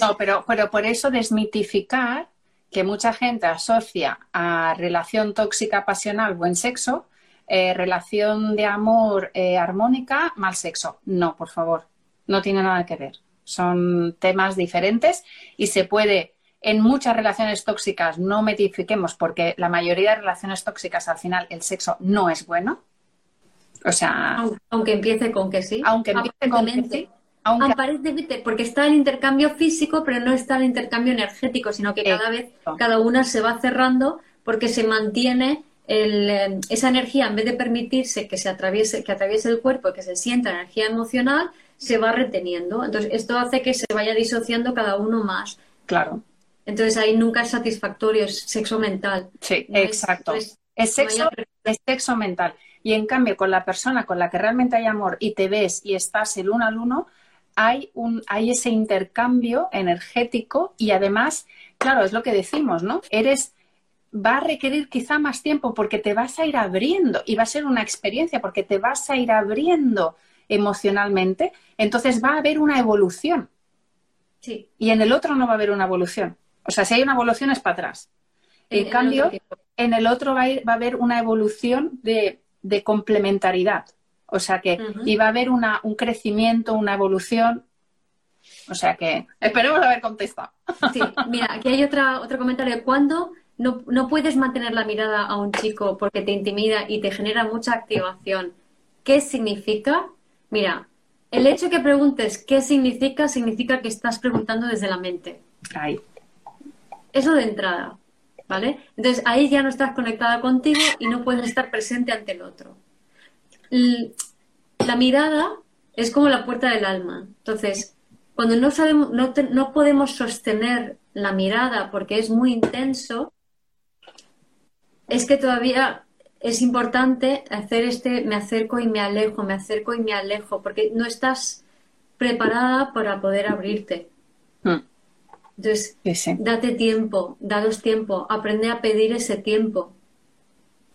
no, pero, pero por eso desmitificar que mucha gente asocia a relación tóxica pasional buen sexo, eh, relación de amor eh, armónica mal sexo. No, por favor, no tiene nada que ver. Son temas diferentes y se puede en muchas relaciones tóxicas no metifiquemos porque la mayoría de relaciones tóxicas al final el sexo no es bueno o sea. Aunque empiece con que sí. Aunque empiece con que sí. Aunque... porque está el intercambio físico, pero no está el intercambio energético, sino que cada vez cada una se va cerrando porque se mantiene el, esa energía, en vez de permitirse que se atraviese, que atraviese el cuerpo y que se sienta energía emocional, se va reteniendo. Entonces, esto hace que se vaya disociando cada uno más. Claro. Entonces, ahí nunca es satisfactorio, es sexo mental. Sí, exacto. Es, sexo, es sexo mental. Y en cambio, con la persona con la que realmente hay amor y te ves y estás el uno al uno, hay, un, hay ese intercambio energético y además, claro, es lo que decimos, ¿no? Eres, va a requerir quizá más tiempo porque te vas a ir abriendo y va a ser una experiencia porque te vas a ir abriendo emocionalmente, entonces va a haber una evolución. Sí. Y en el otro no va a haber una evolución. O sea, si hay una evolución es para atrás. En, cambio, en el otro va a, va a haber una evolución de de complementariedad. O sea que iba a haber una, un crecimiento, una evolución. O sea que esperemos haber contestado. Sí, mira, aquí hay otra, otro comentario. ¿Cuándo no, no puedes mantener la mirada a un chico porque te intimida y te genera mucha activación? ¿Qué significa? Mira, el hecho que preguntes qué significa, significa que estás preguntando desde la mente. Ahí. Eso de entrada. Entonces ahí ya no estás conectada contigo y no puedes estar presente ante el otro. La mirada es como la puerta del alma. Entonces, cuando no sabemos, no, no podemos sostener la mirada porque es muy intenso, es que todavía es importante hacer este me acerco y me alejo, me acerco y me alejo, porque no estás preparada para poder abrirte. Hmm. Entonces, date tiempo, dados tiempo, aprende a pedir ese tiempo,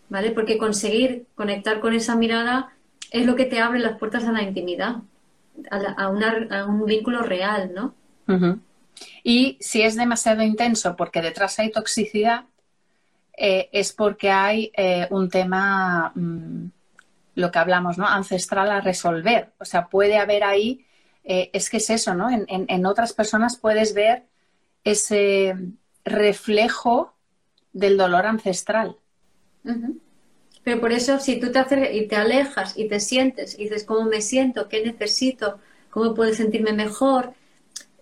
¿vale? Porque conseguir conectar con esa mirada es lo que te abre las puertas a la intimidad, a, un vínculo real, ¿no? Y si es demasiado intenso porque detrás hay toxicidad, eh, es porque hay eh, un tema, mm, lo que hablamos, ¿no? Ancestral a resolver. O sea, puede haber ahí, eh, es que es eso, ¿no? en, otras personas puedes ver ese reflejo del dolor ancestral. Pero por eso, si tú te, y te alejas y te sientes y dices, ¿cómo me siento? ¿Qué necesito? ¿Cómo puedo sentirme mejor?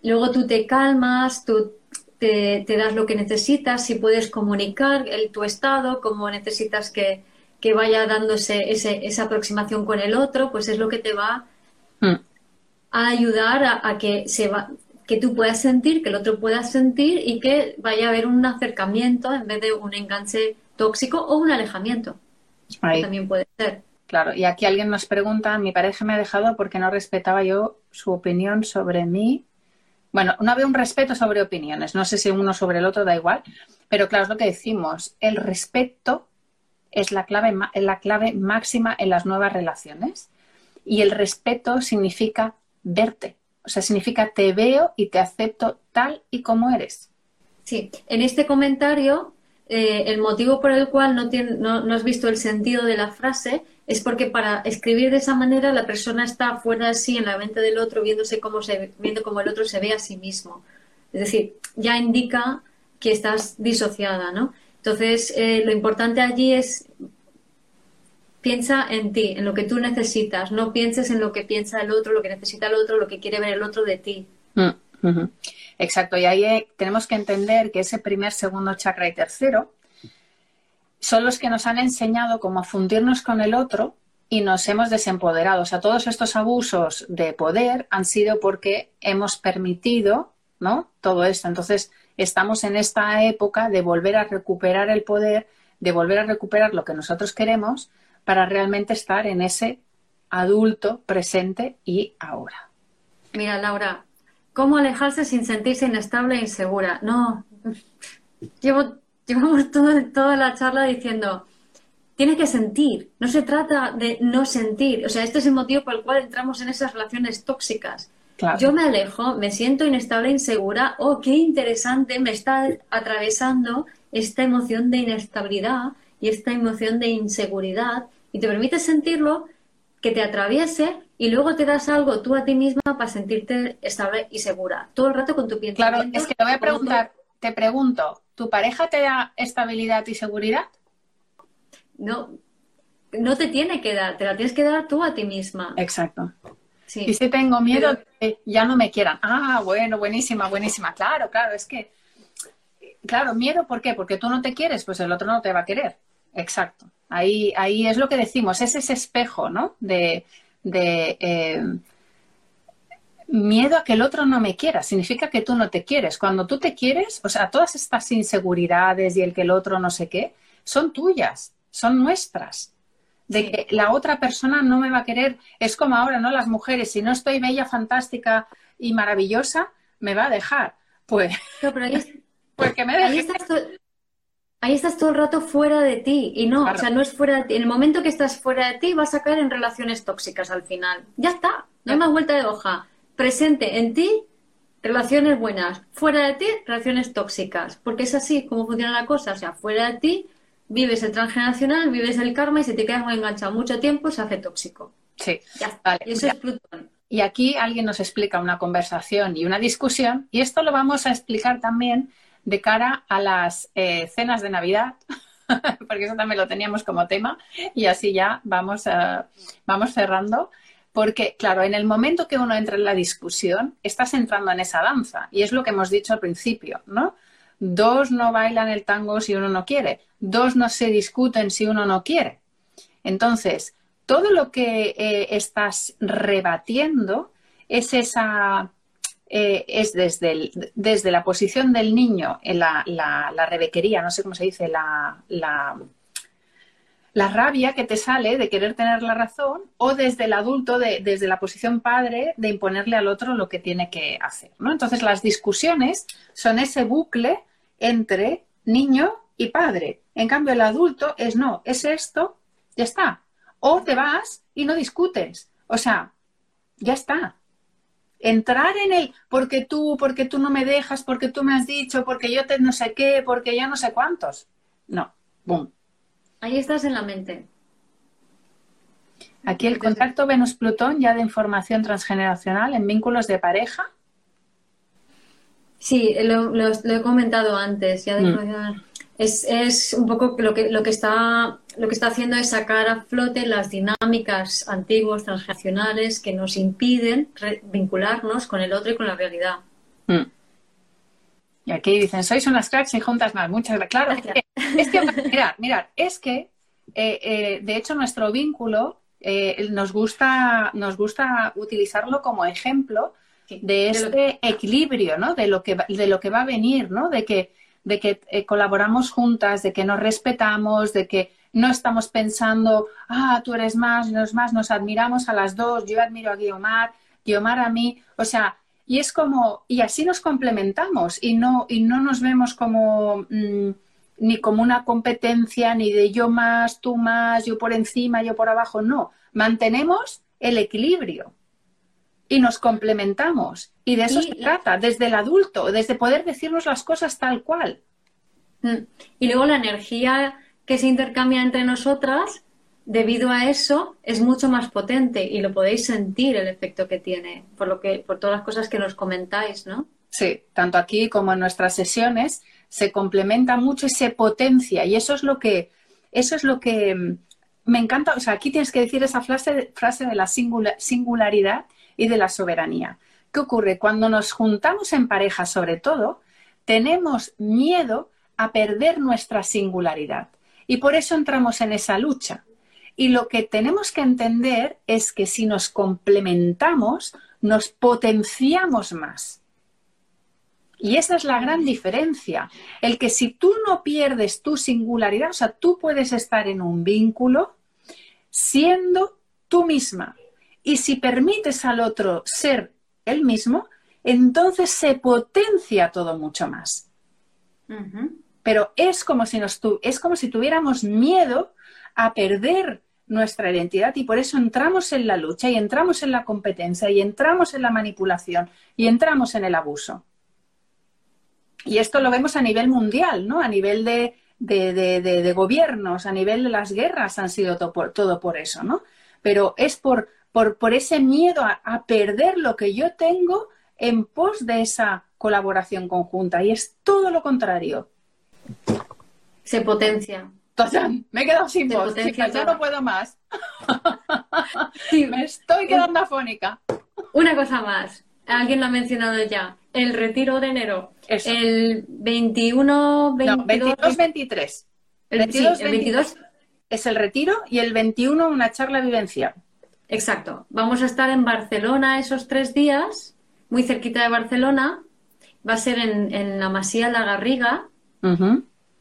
Luego tú te calmas, tú te, das lo que necesitas, si puedes comunicar el, tu estado, cómo necesitas que, vaya dándose ese, esa aproximación con el otro, pues es lo que te va mm. a ayudar a, a, que se va, que tú puedas sentir, que el otro pueda sentir y que vaya a haber un acercamiento en vez de un enganche tóxico o un alejamiento. También puede ser. Claro, y aquí alguien nos pregunta, mi pareja me ha dejado porque no respetaba yo su opinión sobre mí. Bueno, no había un respeto sobre opiniones, no sé si uno sobre el otro da igual, pero claro, es lo que decimos, el respeto es la clave, es la clave máxima en las nuevas relaciones y el respeto significa verte, o sea, significa te veo y te acepto tal y como eres. Sí, en este comentario eh, el motivo por el cual no, has visto el sentido de la frase es porque para escribir de esa manera la persona está fuera de sí en la mente del otro viéndose cómo viendo cómo el otro se ve a sí mismo. Es decir, ya indica que estás disociada, ¿no? Entonces, eh, lo importante allí es piensa en ti, en lo que tú necesitas, no pienses en lo que piensa el otro, lo que necesita el otro, lo que quiere ver el otro de ti. Mm, Exacto, y ahí eh, tenemos que entender que ese primer, segundo chakra y tercero son los que nos han enseñado cómo fundirnos con el otro y nos hemos desempoderado. O sea, todos estos abusos de poder han sido porque hemos permitido, ¿no? Todo esto. Entonces, estamos en esta época de volver a recuperar el poder, de volver a recuperar lo que nosotros queremos para realmente estar en ese adulto presente y ahora. Mira, Laura, ¿Cómo alejarse sin sentirse inestable e insegura? No, llevo, llevamos toda la charla diciendo, tiene que sentir, no se trata de no sentir. O sea, este es el motivo por el cual entramos en esas relaciones tóxicas. Yo me alejo, me siento inestable, e insegura, oh, qué interesante, me está atravesando esta emoción de inestabilidad y esta emoción de inseguridad y te permite sentirlo, que te atraviese y luego te das algo tú a ti misma para sentirte estable y segura. Todo el rato con tu pensamiento. Claro, es que te voy a preguntar, te pregunto, ¿tu pareja te da estabilidad y seguridad? No, no te tiene que dar, te la tienes que dar tú a ti misma. Exacto. Y si tengo miedo que ya no me quieran. Ah, bueno, buenísima, buenísima. Claro, claro, es que, claro, miedo, ¿por qué? Porque tú no te quieres, pues el otro no te va a querer. Exacto. Ahí, ahí es lo que decimos, es ese espejo, ¿no? De, de eh, miedo a que el otro no me quiera. Significa que tú no te quieres. Cuando tú te quieres, o sea, todas estas inseguridades y el que el otro no sé qué, son tuyas, son nuestras. De que la otra persona no me va a querer. Es como ahora, ¿no? Las mujeres, si no estoy bella, fantástica y maravillosa, me va a dejar. Pues, pues que me dejes ahí estás todo el rato fuera de ti y no, o sea, no es fuera de ti. En el momento que estás fuera de ti vas a caer en relaciones tóxicas al final. Ya está, no hay más vuelta de hoja. Presente en ti, relaciones buenas. Fuera de ti, relaciones tóxicas. Porque es así como funciona la cosa. O sea, fuera de ti vives el transgeneracional, vives el karma y si te quedas muy enganchado mucho tiempo se hace tóxico. Sí. Ya está. y eso es Plutón. Y aquí alguien nos explica una conversación y una discusión y esto lo vamos a explicar también de cara a las eh, cenas de Navidad, porque eso también lo teníamos como tema, y así ya vamos, eh, vamos cerrando. Porque, claro, en el momento que uno entra en la discusión, estás entrando en esa danza. Y es lo que hemos dicho al principio, ¿no? Dos no bailan el tango si uno no quiere. Dos no se discuten si uno no quiere. Entonces, todo lo que eh, estás rebatiendo es esa eh, es desde, desde la posición del niño, la, la, rebequería, no sé cómo se dice, la, la, rabia que te sale de querer tener la razón, o desde el adulto, desde la posición padre, de imponerle al otro lo que tiene que hacer. ¿no? Entonces, las discusiones son ese bucle entre niño y padre. En cambio, el adulto es no, es esto, ya está. O te vas y no discutes. O sea, ya está entrar en el porque tú, porque tú no me dejas, porque tú me has dicho, porque yo te no sé qué, porque yo no sé cuántos. No, boom. Ahí estás en la mente. Aquí el contacto Venus-Plutón ya de información transgeneracional en vínculos de pareja. Sí, lo, he comentado antes. Ya de mm. Es, un poco lo que, lo, que está, lo que está haciendo es sacar a flote las dinámicas antiguas, transgeneracionales, que nos impiden vincularnos con el otro y con la realidad. Mm. Y aquí dicen, sois unas cracks y juntas más. Muchas gracias. Claro, es que, mirad, mirad, es que, eh, eh, de hecho, nuestro vínculo eh, nos, gusta, nos gusta utilizarlo como ejemplo de este equilibrio, ¿no? De lo, que, de lo que va a venir, ¿no? De que, de que colaboramos juntas, de que nos respetamos, de que no estamos pensando, ah, tú eres más, no es más, nos admiramos a las dos, yo admiro a Guiomar, Guiomar a mí, o sea, y es como, y así nos complementamos y no, y no nos vemos como mm, ni como una competencia, ni de yo más, tú más, yo por encima, yo por abajo, no. Mantenemos el equilibrio y nos complementamos. Y de eso se trata, desde el adulto, desde poder decirnos las cosas tal cual. Mm. Y luego la energía que se intercambia entre nosotras debido a eso es mucho más potente y lo podéis sentir el efecto que tiene por lo que por todas las cosas que nos comentáis, ¿no? Sí, tanto aquí como en nuestras sesiones se complementa mucho y se potencia y eso es lo que eso es lo que mm, me encanta, o sea, aquí tienes que decir esa frase, frase de la singularidad y de la soberanía. ¿Qué ocurre? Cuando nos juntamos en pareja, sobre todo, tenemos miedo a perder nuestra singularidad. Y por eso entramos en esa lucha. Y lo que tenemos que entender es que si nos complementamos, nos potenciamos más. Y esa es la gran diferencia. El que si tú no pierdes tu singularidad, o sea, tú puedes estar en un vínculo siendo tú misma. Y si permites al otro ser él mismo, entonces se potencia todo mucho más. Pero es como si nos es como si tuviéramos miedo a perder nuestra identidad y por eso entramos en la lucha y entramos en la competencia y entramos en la manipulación y entramos en el abuso. Y esto lo vemos a nivel mundial, ¿no? A nivel de, de, gobiernos, a nivel de las guerras han sido todo por, eso, ¿no? Pero es por, por, por ese miedo a, a, perder lo que yo tengo en pos de esa colaboración conjunta. Y es todo lo contrario. Se potencia. Me he quedado sin voz, ya no puedo más. Me estoy quedando afónica. Una cosa más, alguien lo ha mencionado ya, el retiro de enero. El 21, 22... 22, 23. El, 22, 22 es el retiro y el 21 una charla vivencial. Exacto. Vamos a estar en Barcelona esos tres días, muy cerquita de Barcelona. Va a ser en, la Masía La Garriga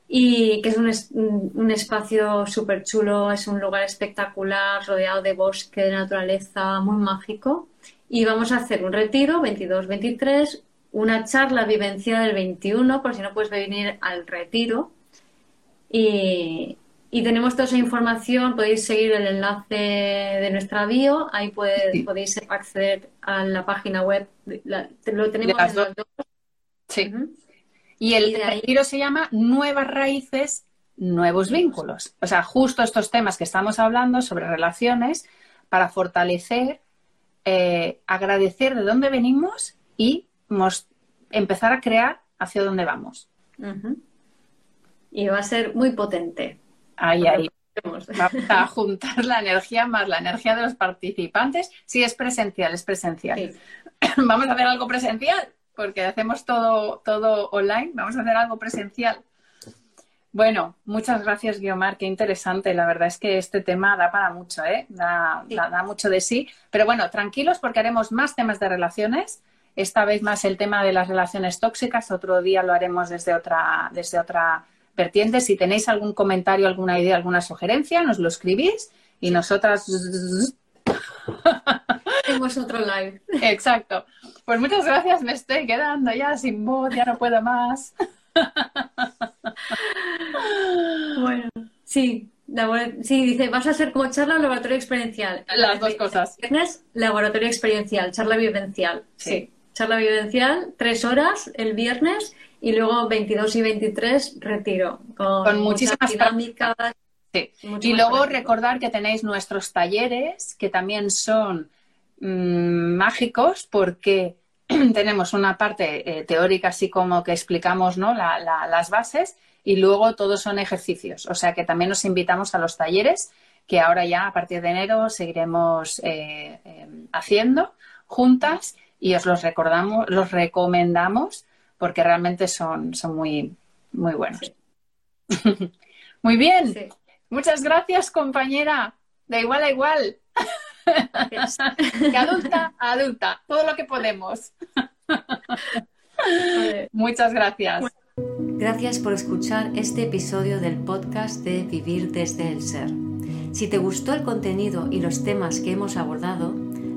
y que es un, un espacio súper chulo, es un lugar espectacular, rodeado de bosque, de naturaleza, muy mágico. Y vamos a hacer un retiro 22-23, una charla vivencial el 21, por si no puedes venir al retiro. Y, y tenemos toda esa información, podéis seguir el enlace de nuestra bio, ahí podéis acceder a la página web, lo tenemos en dos. Sí. Y el retiro se llama Nuevas Raíces, Nuevos Vínculos. O sea, justo estos temas que estamos hablando sobre relaciones para fortalecer, eh, agradecer de dónde venimos y empezar a crear hacia dónde vamos. Y va a ser muy potente. Ahí, ahí. Vamos a juntar la energía más la energía de los participantes. Si es presencial, es presencial. Vamos a hacer algo presencial porque hacemos todo, todo online, vamos a hacer algo presencial. Bueno, muchas gracias, Guiomar, qué interesante. La verdad es que este tema da para mucho, ¿eh? Da, da, mucho de sí. Pero bueno, tranquilos porque haremos más temas de relaciones. Esta vez más el tema de las relaciones tóxicas. Otro día lo haremos desde otra, desde otra vertiente. Si tenéis algún comentario, alguna idea, alguna sugerencia, nos lo escribís y nosotras Tenemos otro live. Exacto. Pues muchas gracias, me estoy quedando ya sin voz, ya no puedo más. bueno, sí, sí, dice, vas a hacer como charla o laboratorio experiencial. Las dos cosas. Viernes, laboratorio experiencial, charla vivencial. Sí. Charla vivencial, tres horas el viernes y luego 22 y 23 retiro. Con, muchísimas dinámicas. Y luego recordar que tenéis nuestros talleres, que también son mm, mágicos porque tenemos una parte eh, teórica, así como que explicamos ¿no? las bases, y luego todos son ejercicios. O sea que también nos invitamos a los talleres que ahora ya a partir de enero seguiremos eh, em, haciendo juntas y os los recordamos, los recomendamos porque realmente son, son muy, muy buenos. muy bien. Muchas gracias, compañera. De igual a igual. de adulta a adulta. Todo lo que podemos. Muchas gracias. Gracias por escuchar este episodio del podcast de Vivir desde el Ser. Si te gustó el contenido y los temas que hemos abordado,